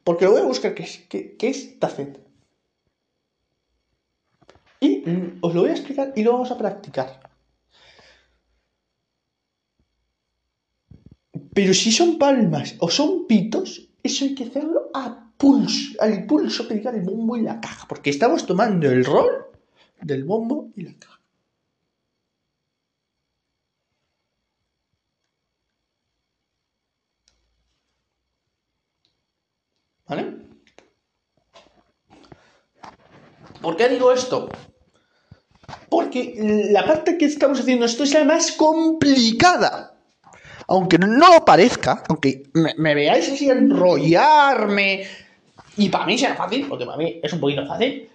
Porque lo voy a buscar qué es, qué, qué es Tacet. Mm, os lo voy a explicar y lo vamos a practicar. Pero si son palmas o son pitos, eso hay que hacerlo a pulso, al pulso que diga el bombo y la caja, porque estamos tomando el rol del bombo y la caja. ¿Vale? ¿Por qué digo esto? Porque la parte que estamos haciendo esto es la más complicada. Aunque no lo parezca, aunque me, veáis así enrollarme, y para mí sea fácil, porque para mí es un poquito fácil,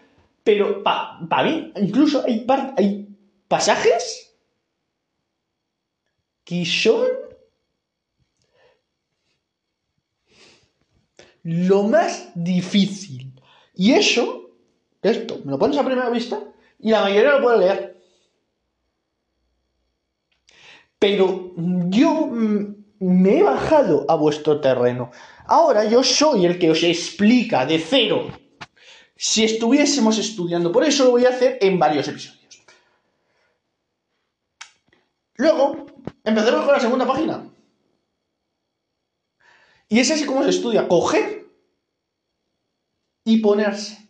pero para mí incluso hay, hay pasajes que son lo más difícil. Y eso, esto, me lo pones a primera vista y la mayoría lo puede leer. Pero yo mm, me he bajado a vuestro terreno. Ahora yo soy el que os explica de cero. Si estuviésemos estudiando, por eso lo voy a hacer en varios episodios. Luego, empezaremos con la segunda página. Y es así como se estudia, coger y ponerse.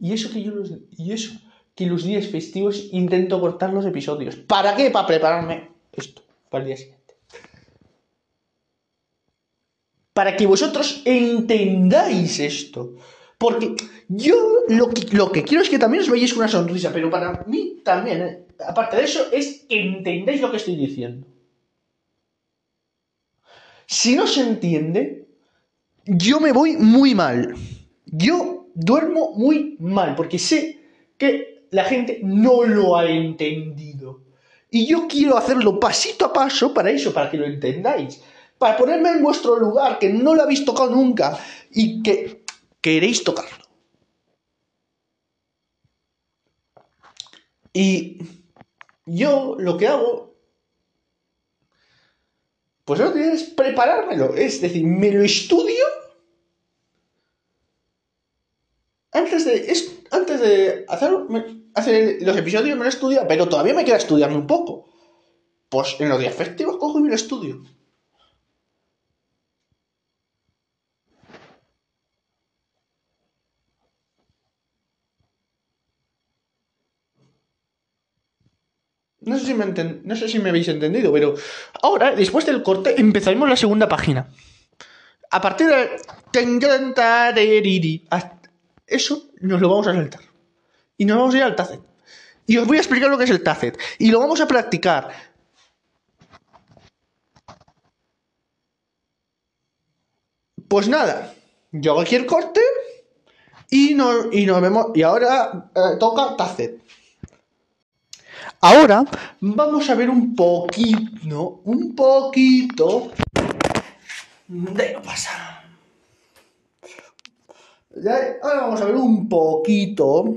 Y eso que yo los, y eso que los días festivos intento cortar los episodios. ¿Para qué? Para prepararme esto para el día siguiente. para que vosotros entendáis esto. Porque yo lo que, quiero es que también os veáis una sonrisa, pero para mí también, eh, aparte de eso, es que entendáis lo que estoy diciendo. Si no se entiende, yo me voy muy mal. Yo duermo muy mal, porque sé que la gente no lo ha entendido. Y yo quiero hacerlo pasito a paso para eso, para que lo entendáis. Para ponerme en vuestro lugar, que no lo habéis tocado nunca y que queréis tocarlo. Y yo lo que hago, pues que es preparármelo. Es decir, me lo estudio antes de, de hacer, los episodios me lo estudio, pero todavía me queda estudiarme un poco. Pues en los días festivos cojo y me lo estudio. No sé, si me no sé si me habéis entendido, pero ahora, después del corte, empezaremos la segunda página. A partir de... Eso nos lo vamos a saltar. Y nos vamos a ir al Tacet. Y os voy a explicar lo que es el Tacet. Y lo vamos a practicar. Pues nada, yo hago aquí el corte y, no, y nos vemos. Y ahora eh, toca Tacet. Ahora vamos a ver un poquito, un poquito de lo pasa. Ahora vamos a ver un poquito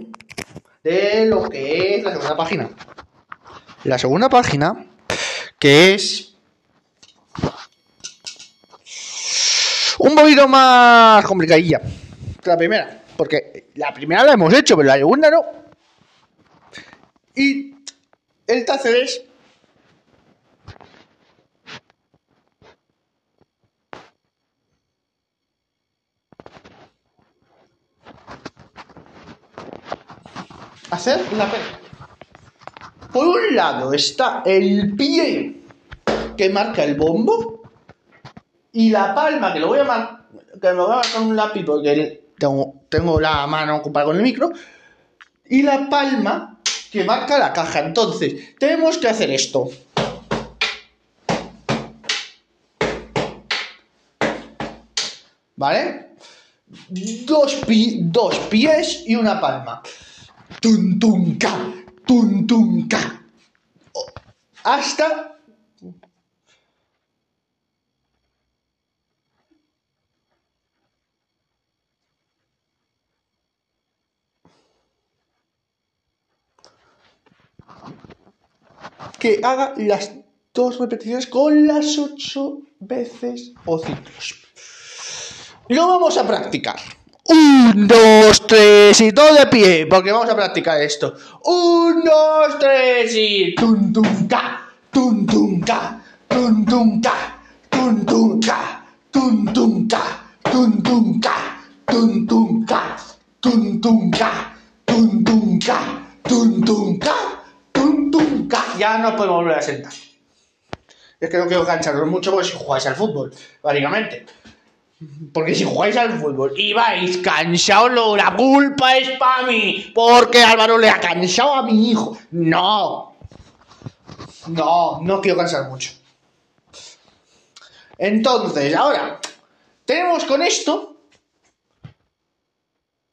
de lo que es la segunda página. La segunda página, que es un poquito más complicadilla que la primera. Porque la primera la hemos hecho, pero la segunda no. Y el es hacer la P. Por un lado está el pie que marca el bombo y la palma que lo voy a marcar, que me voy a marcar un lápiz porque tengo, tengo la mano ocupada con el micro y la palma que marca la caja. Entonces, tenemos que hacer esto. ¿Vale? Dos, dos pies y una palma. Tun, tun, ca, tun, tun, ca. Hasta que haga las dos repeticiones con las ocho veces o ciclos. Lo vamos a practicar. Un, dos, tres y todo de pie, porque vamos a practicar esto. Un, dos, tres y tum tum ca, tum tum ca, tum tum ca, tum tum ca, tum tum ca, tum tum ca, tum tum ca, tum tum ca, tum tum ca, tum tum ca ya no podemos volver a sentar. Es que no quiero cansaros mucho porque si jugáis al fútbol, básicamente. Porque si jugáis al fútbol y vais cansados, la culpa es para mí. Porque Álvaro le ha cansado a mi hijo. No. No, no quiero cansar mucho. Entonces, ahora, tenemos con esto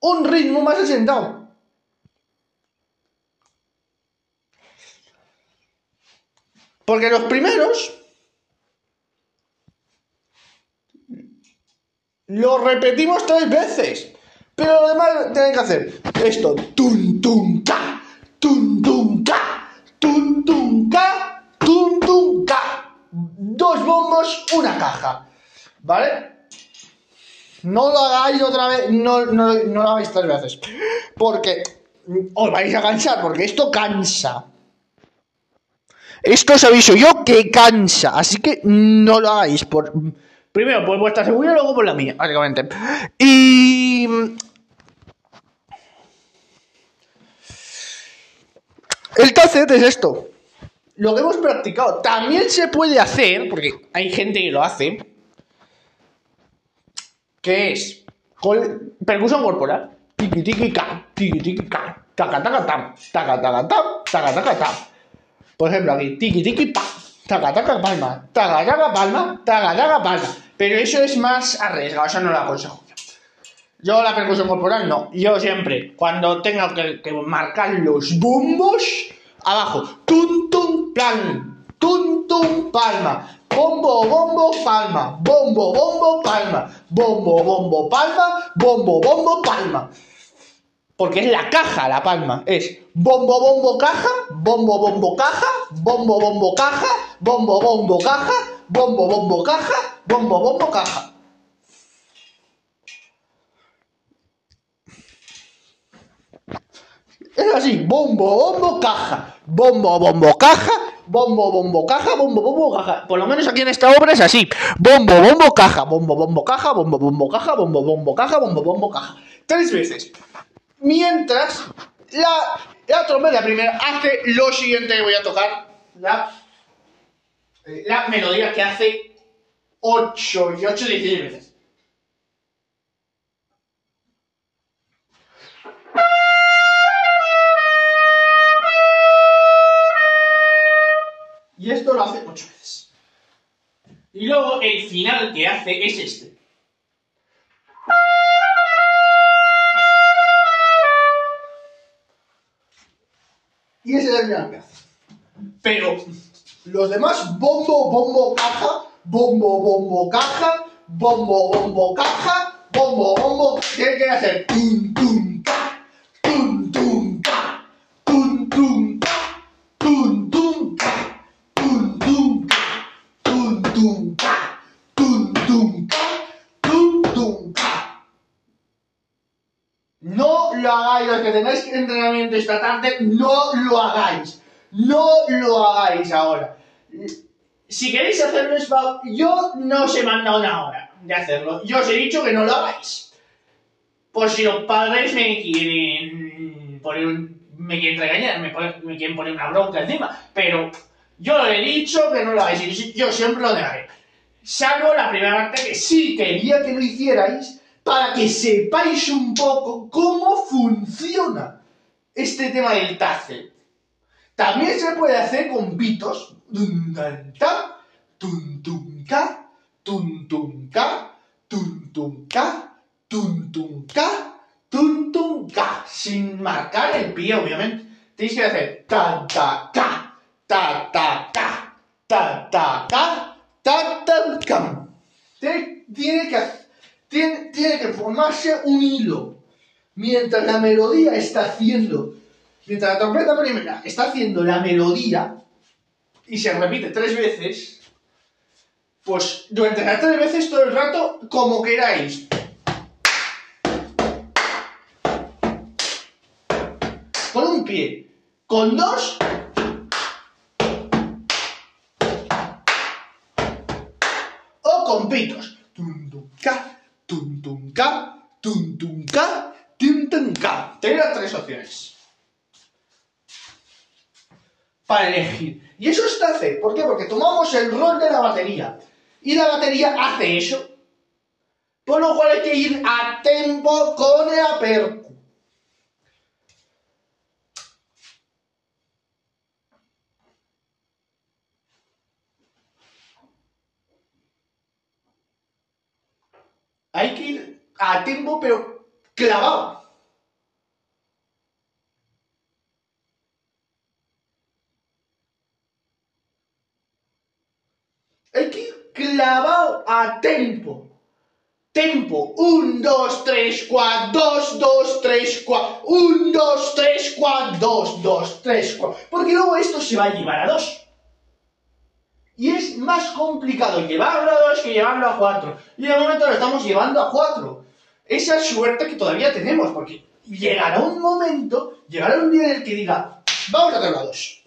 un ritmo más asentado. Porque los primeros lo repetimos tres veces. Pero lo demás tienen que hacer esto. Tum, tum, ca. Tum, tum, ca. Tum, tum, ca. Tum, tum, ca. Dos bombos, una caja. ¿Vale? No lo hagáis otra vez. No, no, no lo hagáis tres veces. Porque os vais a cansar. Porque esto cansa. Esto os aviso yo que cansa, así que no lo hagáis por... Primero por vuestra seguridad, luego por la mía, básicamente. Y... El tacet es esto. Lo que hemos practicado también se puede hacer, porque hay gente que lo hace. que es percusión corporal. Tiki tiki ka, tiki tiki ka, taca taca tam, taca taca tam, taca taca tam. Por ejemplo, aquí, tiki tiki pa, taca taca palma, taca taca palma, taca taca palma. Pero eso es más arriesgado, eso no lo aconsejo. Yo la percusión corporal no. Yo siempre, cuando tenga que, que marcar los bombos, abajo, tum tum plan, tum tum palma, bombo bombo palma, bombo bombo palma, bombo bombo palma, bombo bombo palma. Porque es la caja la palma, es bombo bombo caja, bombo bombo caja, bombo bombo caja, bombo bombo caja, bombo bombo caja, bombo bombo caja. Es así, bombo, bombo, caja, bombo, bombo, caja, bombo, bombo, caja, bombo, bombo, caja. Por lo menos aquí en esta obra es así, bombo, bombo, caja, bombo, bombo, caja, bombo, bombo, caja, bombo, bombo, caja, bombo, bombo, caja. Tres veces. Mientras la, la trompeta primera hace lo siguiente que voy a tocar, la, la melodía que hace 8 y 8, 16 veces. Y esto lo hace ocho veces. Y luego el final que hace es este. Y ese es el hace. Pero los demás, bombo, bombo, caja, bombo, bombo, caja, bombo, bombo, caja, bombo, bombo, tiene que hacer tum, tum, hagáis, los que tengáis entrenamiento esta tarde, no lo hagáis. No lo hagáis ahora. Si queréis hacerlo, yo no os he mandado una hora de hacerlo. Yo os he dicho que no lo hagáis. Por si los padres me quieren poner un- me quieren regañar, me, me quieren poner una bronca encima. Pero yo he dicho que no lo hagáis yo siempre lo dejaré. Salvo la primera parte que sí quería que lo hicierais para que sepáis un poco cómo funciona este tema del tace. También se puede hacer con pitos. Dun, dan, ta, tun, tun, ca, tun, tun, ca, tun, tun, ca, tun, tun, ca, tun, tun, ca. Sin marcar el pie, obviamente. Tenéis que hacer ta, ta, ca, ta, ta, ca, ta, ta, ca, ta, ta, ca. Tiene, tiene que, hacer- tiene, que formarse un hilo. Mientras la melodía está haciendo Mientras la trompeta primera está haciendo la melodía y se repite tres veces, pues durante las tres veces todo el rato, como queráis. Con un pie, con dos. O con pitos. Tum tum ca, tum tum ca, tres opciones para elegir. Y eso está hace. ¿Por qué? Porque tomamos el rol de la batería. Y la batería hace eso. Por lo cual hay que ir a tempo con la percu. Hay que ir a tempo, pero clavado. Hay que ir clavado a tempo. Tempo. 1, 2, 3, 4, 2, 2, 3, 4. 1, 2, 3, 4, 2, 2, 3, 4. Porque luego esto se va a llevar a 2. Y es más complicado llevarlo a 2 que llevarlo a 4. Y de momento lo estamos llevando a 4. Esa suerte que todavía tenemos, porque llegará un momento, llegará un día en el que diga, vamos a hacerlo a 2.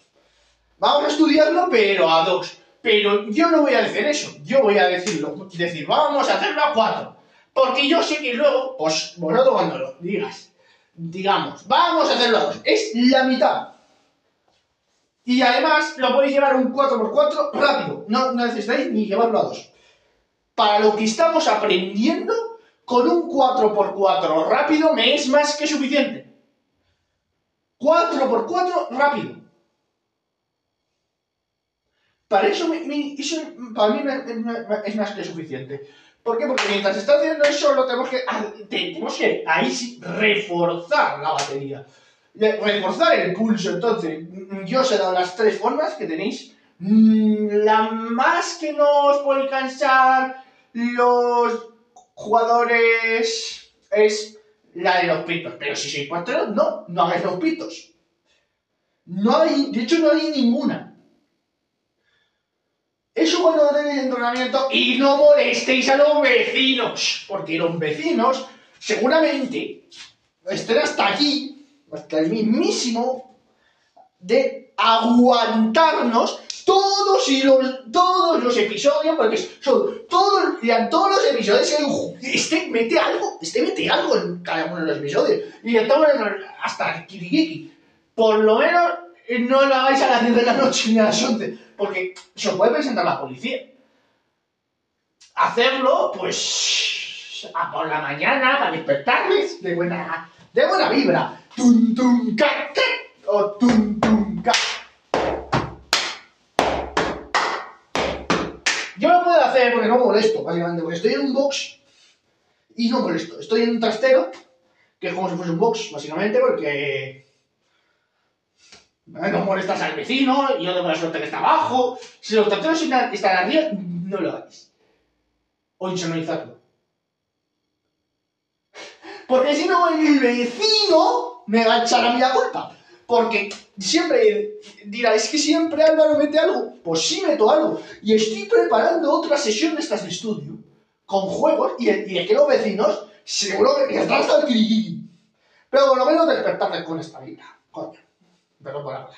Vamos a estudiarlo, pero a 2. Pero yo no voy a decir eso, yo voy a decirlo, decir, vamos a hacerlo a 4. Porque yo sé que luego, pues vosotros cuando lo digas, digamos, vamos a hacerlo a 2, es la mitad. Y además lo podéis llevar un 4x4 rápido, no, necesitáis ni llevarlo a 2. Para lo que estamos aprendiendo, con un 4x4 rápido me es más que suficiente. 4x4 rápido. Para eso, para mí es más que suficiente. ¿Por qué? Porque mientras está haciendo eso, lo tenemos que, ah, tenemos que ahí reforzar la batería. Reforzar el pulso. Entonces, yo os he dado las tres formas que tenéis. Mm, la más que no os puede cansar los jugadores es la de los pitos. Pero si sois porteros, no, no hagáis los pitos. No hay, de hecho, no hay ninguna. Eso cuando tenéis entrenamiento y no molestéis a los vecinos, porque los vecinos seguramente estén hasta aquí, hasta el mismísimo, de aguantarnos todos y los, todos los episodios, porque son todos, todos los episodios este mete algo, este mete algo en cada uno de los episodios. Y estamos hasta el. Por lo menos no lo hagáis a las 10 de la noche ni a las 11, porque se puede presentar la policía. Hacerlo, pues, a por la mañana, para despertarles de buena, de buena vibra. Tum, tum, ca, o tum, tum, ca. Yo lo puedo hacer porque no molesto, básicamente, porque estoy en un box y no molesto. Estoy en un trastero, que es como si fuese un box, básicamente, porque no molestas al vecino, yo tengo la suerte que está abajo. Si los trasteros están arriba, no lo hagáis. O insonorizadlo. Porque si no, el vecino me va a echar a mí la culpa. Porque siempre dirá, es que siempre Álvaro mete algo. Pues sí meto algo. Y estoy preparando otra sesión de estas de estudio. Con juegos. Y, y es que los vecinos, seguro que están hasta el Pero por lo menos despertarles con esta vida. Coño. Perdón por la.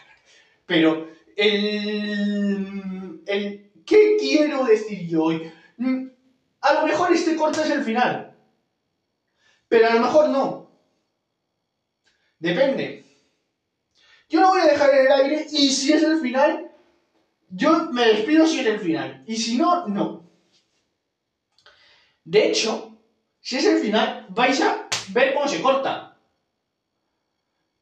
Pero, el, el, ¿qué quiero decir yo hoy? Mm, a lo mejor este corte es el final. Pero a lo mejor no. Depende. Yo lo voy a dejar en el aire y si es el final, yo me despido si es el final. Y si no, no. De hecho, si es el final, vais a ver cómo se corta.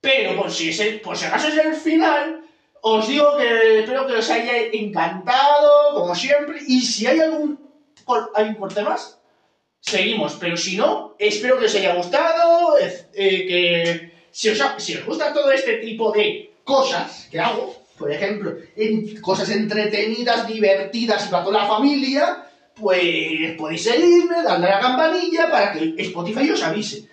Pero por si, es el, por si acaso es el final, os digo que espero que os haya encantado, como siempre. Y si hay algún un corte más, seguimos. Pero si no, espero que os haya gustado, eh, que si os, si os gusta todo este tipo de cosas que hago, por ejemplo, cosas entretenidas, divertidas para toda la familia, pues podéis seguirme, darle a la campanilla para que Spotify os avise.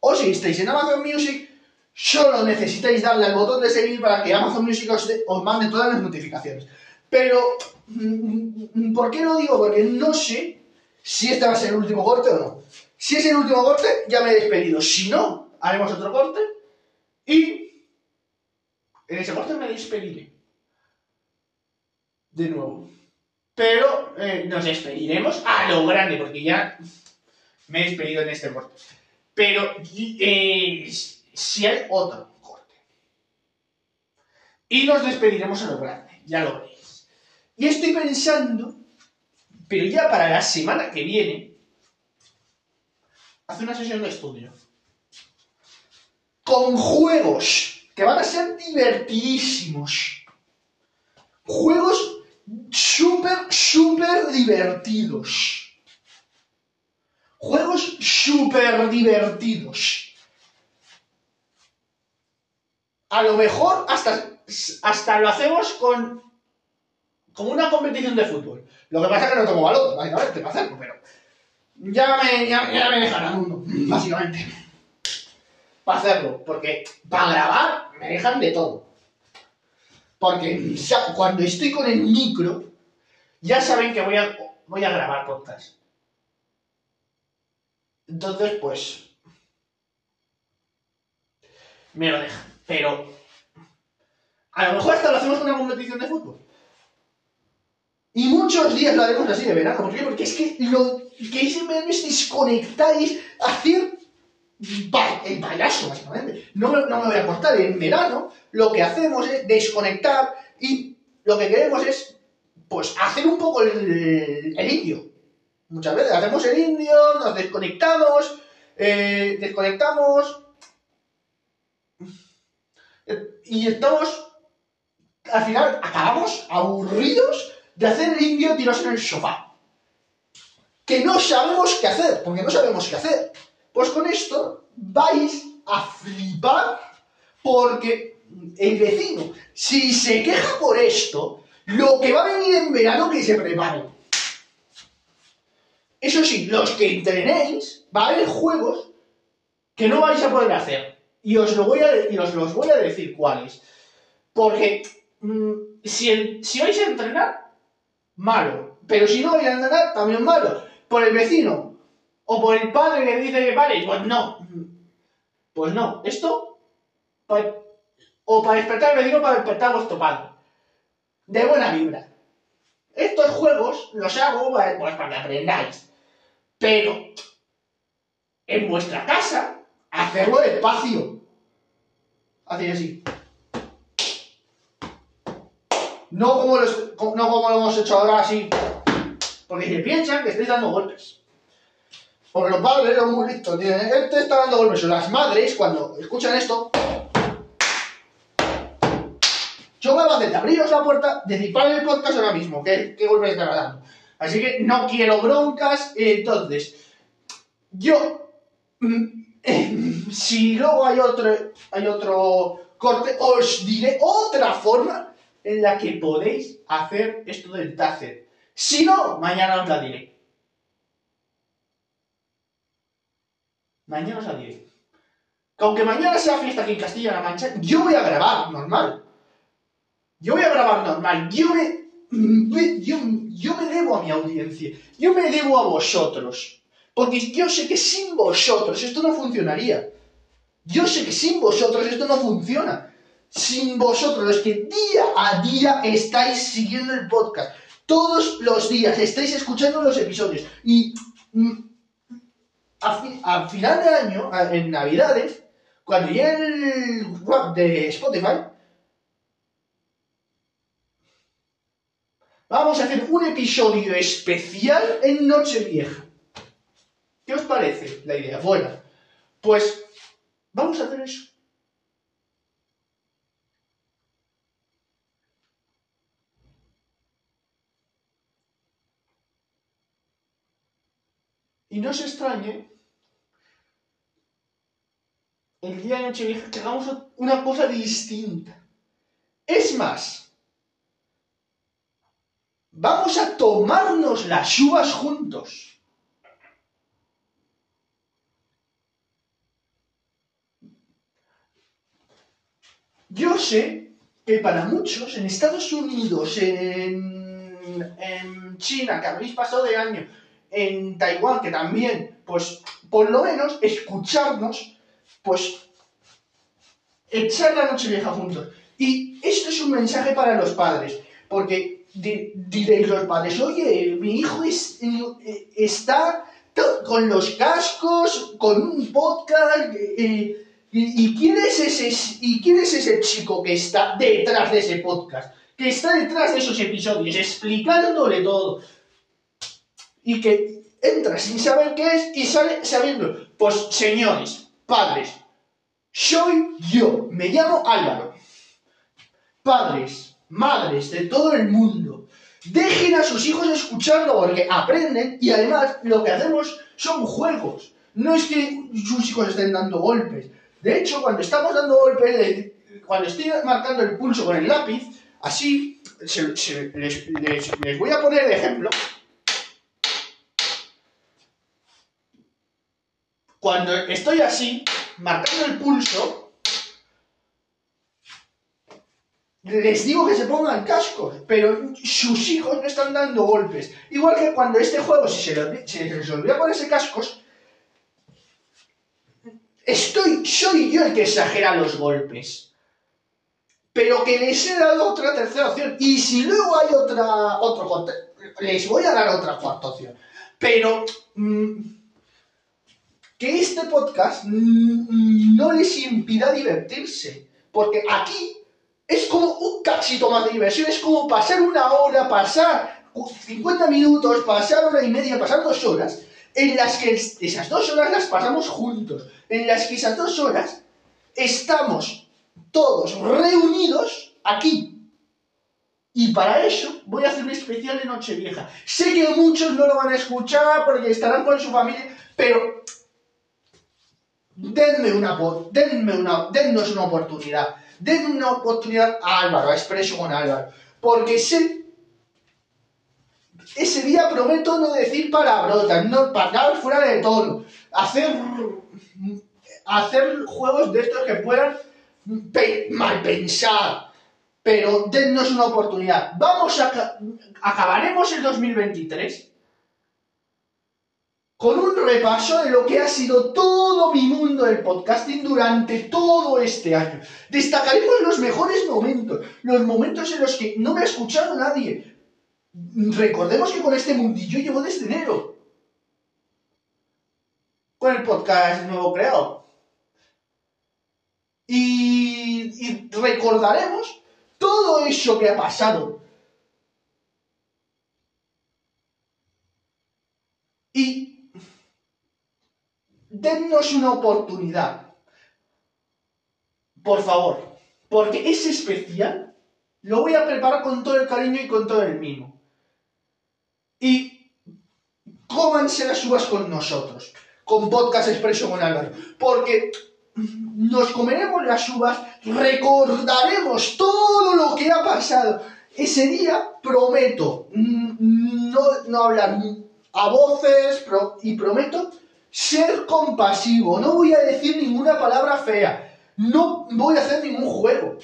O si estáis en Amazon Music, solo necesitáis darle al botón de seguir para que Amazon Music os, mande todas las notificaciones. Pero, mm, ¿por qué lo digo? Porque no sé si este va a ser el último corte o no. Si es el último corte, ya me he despedido. Si no, haremos otro corte y en ese corte me despediré. De nuevo. Pero eh, nos despediremos a lo grande, porque ya me he despedido en este corte. Pero eh, si hay otro corte. Y nos despediremos a lo grande, ya lo veréis. Y estoy pensando, pero ya para la semana que viene, hacer una sesión de estudio. Con juegos que van a ser divertidísimos. Juegos súper, súper divertidos Juegos súper divertidos. A lo mejor hasta, hasta lo hacemos con como una competición de fútbol. Lo que pasa es que no tengo balón, básicamente, para hacerlo, pero ya me, ya, ya me dejarán uno, básicamente. Para hacerlo, porque para grabar me dejan de todo. Porque cuando estoy con el micro, ya saben que voy a, voy a grabar podcast. Entonces, pues. Me lo dejan. Pero. A lo mejor hasta lo hacemos con una competición de fútbol. Y muchos días lo haremos así de verano. ¿Por qué? Porque es que lo que es en verano es desconectáis, hacer el payaso, básicamente. No, no, me voy a cortar. En verano lo que hacemos es desconectar y lo que queremos es, pues, hacer un poco el, indio. Muchas veces hacemos el indio, nos desconectamos, eh, desconectamos y estamos, al final acabamos aburridos de hacer el indio tirados en el sofá. Que no sabemos qué hacer, porque no sabemos qué hacer. Pues con esto vais a flipar porque el vecino, si se queja por esto, lo que va a venir en verano que se prepare. Eso sí, los que entrenéis, va a haber juegos que no vais a poder hacer. Y os, lo voy a, y os los voy a decir cuáles. Porque mm, si, si vais a entrenar, malo. Pero si no vais a entrenar, también malo. Por el vecino o por el padre que dice que vale, pues no. Pues no. Esto, o para despertar al vecino, para despertar a vuestro padre. De buena vibra. Estos juegos los hago pues, para que aprendáis. Pero, en vuestra casa, hacerlo despacio. Así así. No como, no como lo hemos hecho ahora así. Porque se piensan que estáis dando golpes. Porque los padres son muy listos. Él te está dando golpes. Las madres, cuando escuchan esto, yo voy a hacer abriros la puerta, decir, el podcast ahora mismo, ¿qué, qué golpes está dando? Así que no quiero broncas. entonces, yo, mm, si luego hay otro, hay otro corte, os diré otra forma en la que podéis hacer esto del taser. Si no, mañana os la diré. Mañana os la diré. Que aunque mañana sea fiesta aquí en Castilla-La Mancha, yo voy a grabar normal. Yo voy a grabar normal. Yo me, yo, yo me debo a mi audiencia. Yo me debo a vosotros. Porque yo sé que sin vosotros esto no funcionaría. Yo sé que sin vosotros esto no funciona. Sin vosotros, los que día a día estáis siguiendo el podcast. Todos los días estáis escuchando los episodios. Y mm, a, final de año, en Navidades, cuando llegue el rap de Spotify, vamos a hacer un episodio especial en Nochevieja. ¿Qué os parece la idea? Bueno, pues vamos a hacer eso. Y no se extrañe el día de Nochevieja que hagamos una cosa distinta. Es más, vamos a tomarnos las uvas juntos. Yo sé que para muchos en Estados Unidos, en, en China, que habéis pasado de año, en Taiwán, que también, pues, por lo menos, escucharnos, pues, echar la noche vieja juntos. Y esto es un mensaje para los padres, porque diréis los padres, oye, mi hijo es, eh, está con los cascos, con un podcast, eh, y, quién es ese, ¿y quién es ese chico que está detrás de ese podcast? Que está detrás de esos episodios, explicándole todo y que entra sin saber qué es y sale sabiendo. Pues señores, padres, soy yo, me llamo Álvaro. Padres, madres de todo el mundo, dejen a sus hijos escucharlo porque aprenden y además lo que hacemos son juegos. No es que sus hijos estén dando golpes. De hecho, cuando estamos dando golpes, cuando estoy marcando el pulso con el lápiz, así les, voy a poner de ejemplo. Cuando estoy así, marcando el pulso, les digo que se pongan cascos, pero sus hijos no están dando golpes. Igual que cuando este juego, si se, les olvida ponerse cascos, estoy, soy yo el que exagera los golpes. Pero que les he dado otra tercera opción. Y si luego hay otra, otro, les voy a dar otra cuarta opción. Pero... Mm, que este podcast no les impida divertirse. Porque aquí es como un cachito más de diversión, es como pasar una hora, pasar 50 minutos, pasar hora y media, pasar dos horas, en las que esas dos horas las pasamos juntos, en las que esas dos horas estamos todos reunidos aquí. Y para eso voy a hacer un especial de Nochevieja. Sé que muchos no lo van a escuchar porque estarán con su familia, pero denme una, denme una, dennos una oportunidad. Denme una oportunidad a Álvaro, a Expreso con Álvaro. Porque sé ese día prometo no decir palabrotas, no pagar fuera de todo, hacer, hacer juegos de estos que puedan mal pensar, pero dennos una oportunidad. Vamos a acabaremos el 2023 con un repaso de lo que ha sido todo mi mundo del podcasting durante todo este año. Destacaremos los mejores momentos, los momentos en los que no me ha escuchado nadie, recordemos que con este mundillo llevo desde enero. Con el podcast nuevo creado. Y, recordaremos todo eso que ha pasado. Y dennos una oportunidad. Por favor. Porque ese especial lo voy a preparar con todo el cariño y con todo el mimo y cómanse las uvas con nosotros, con Podcast Expreso con Álvaro, porque nos comeremos las uvas, recordaremos todo lo que ha pasado. Ese día prometo no, no hablar a voces y prometo ser compasivo, no voy a decir ninguna palabra fea, no voy a hacer ningún juego.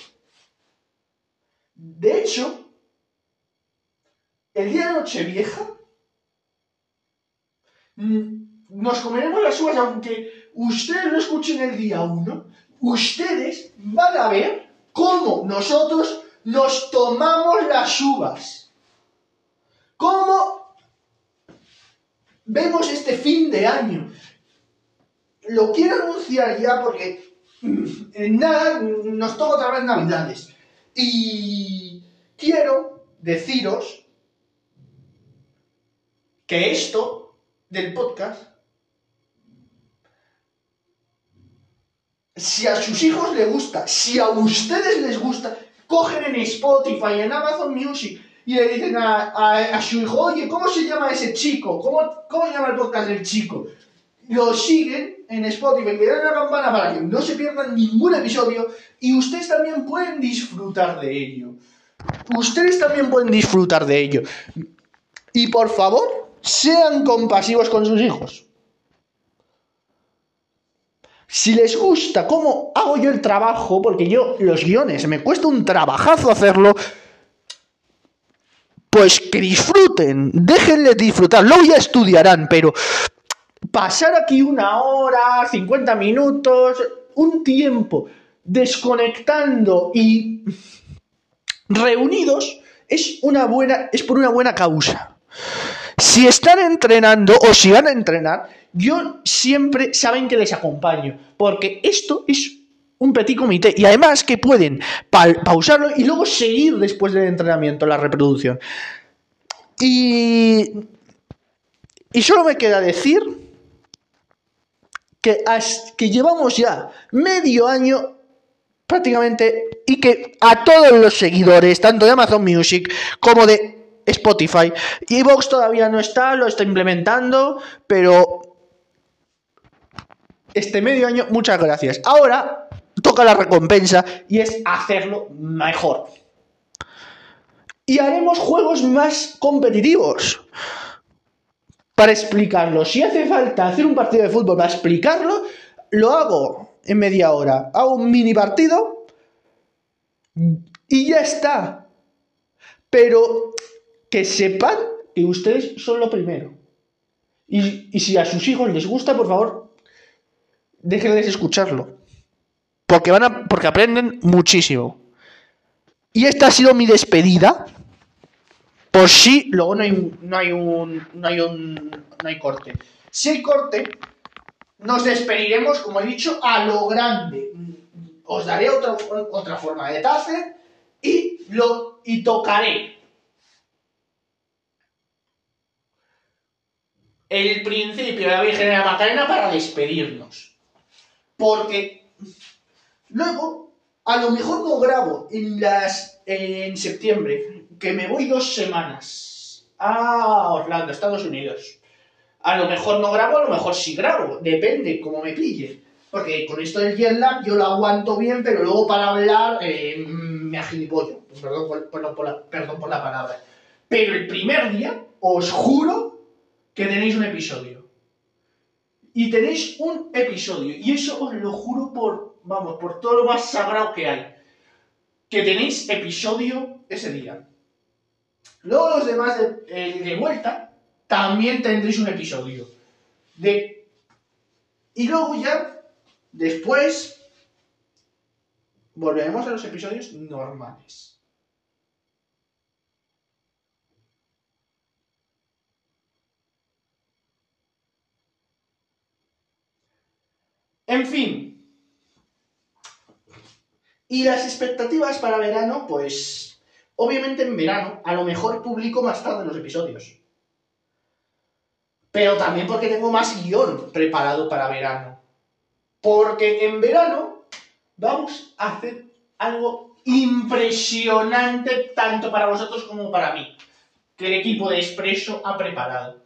De hecho, el día de Nochevieja mm, nos comeremos las uvas, aunque ustedes lo escuchen el día 1, ustedes van a ver cómo nosotros nos tomamos las uvas. Cómo vemos este fin de año. Lo quiero anunciar ya porque mm, nada nos toca otra vez Navidades. Y quiero deciros que esto del podcast, si a sus hijos les gusta, si a ustedes les gusta, cogen en Spotify, en Amazon Music y le dicen a, su hijo, oye, ¿cómo se llama ese chico? ¿Cómo, ¿Cómo se llama el podcast del chico? Lo siguen en Spotify, le dan la campana para que no se pierdan ningún episodio y ustedes también pueden disfrutar de ello. Ustedes también pueden disfrutar de ello. Y por favor, sean compasivos con sus hijos. Si les gusta cómo hago yo el trabajo, porque yo los guiones me cuesta un trabajazo hacerlo, pues que disfruten, déjenles disfrutar, luego ya estudiarán, pero pasar aquí una hora, 50 minutos, un tiempo desconectando y reunidos es una buena es por una buena causa. Si están entrenando o si van a entrenar, yo siempre saben que les acompaño, porque esto es un petit comité y además que pueden pausarlo y luego seguir después del entrenamiento la reproducción. Y, y solo me queda decir que, que llevamos ya medio año prácticamente y que a todos los seguidores, tanto de Amazon Music como de Spotify. Evox todavía no está, lo está implementando, pero este medio año, muchas gracias. Ahora toca la recompensa y es hacerlo mejor. Y haremos juegos más competitivos. Para explicarlo, si hace falta hacer un partido de fútbol para explicarlo, lo hago en media hora. Hago un mini partido y ya está. Pero que sepan que ustedes son lo primero. Y, si a sus hijos les gusta, por favor, déjenles escucharlo. Porque, van a, porque aprenden muchísimo. Y esta ha sido mi despedida. Por si luego no hay, no hay un. No hay un. No hay corte. Si hay corte, nos despediremos, como he dicho, a lo grande. Os daré otra forma de tacer y, lo, y tocaré el principio de la Virgen de la Macarena para despedirnos. Porque luego, a lo mejor no grabo en, las, en septiembre, que me voy dos semanas a Orlando, Estados Unidos. A lo mejor no grabo, a lo mejor sí grabo, depende cómo me pille. Porque con esto del jet yo lo aguanto bien, pero luego para hablar eh, me agilipollo. Perdón por, perdón por la palabra. Pero el primer día, os juro que tenéis un episodio. Y tenéis un episodio. Y eso os lo juro por, vamos, por todo lo más sagrado que hay. Que tenéis episodio ese día. Luego los demás de, de vuelta también tendréis un episodio. De... Y luego ya, después, volveremos a los episodios normales. En fin. Y las expectativas para verano, pues obviamente en verano a lo mejor publico más tarde los episodios. Pero también porque tengo más guion preparado para verano. Porque en verano vamos a hacer algo impresionante tanto para vosotros como para mí. Que el equipo de Expreso ha preparado.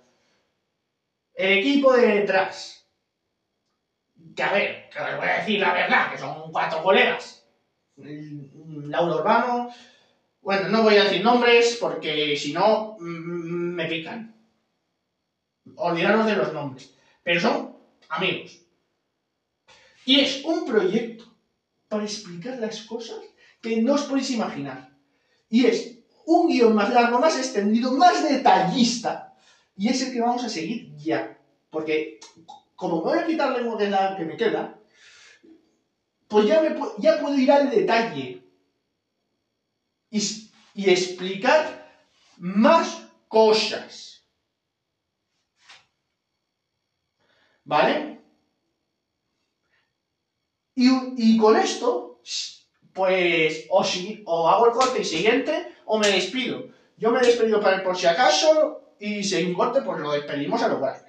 El equipo de detrás que a ver, que os voy a decir la verdad, que son cuatro colegas. Lauro Urbano, bueno, no voy a decir nombres porque si no mm, me pican. Olvidaros de los nombres. Pero son amigos. Y es un proyecto para explicar las cosas que no os podéis imaginar. Y es un guion más largo, más extendido, más detallista. Y es el que vamos a seguir ya. Porque como voy a quitar la la que me queda, pues ya, me, ya puedo ir al detalle y, y explicar más cosas. ¿Vale? Y, y, con esto, pues o, si, o hago el corte siguiente o me despido. Yo me para el por si acaso y si hay un corte, pues lo despedimos a lo grande.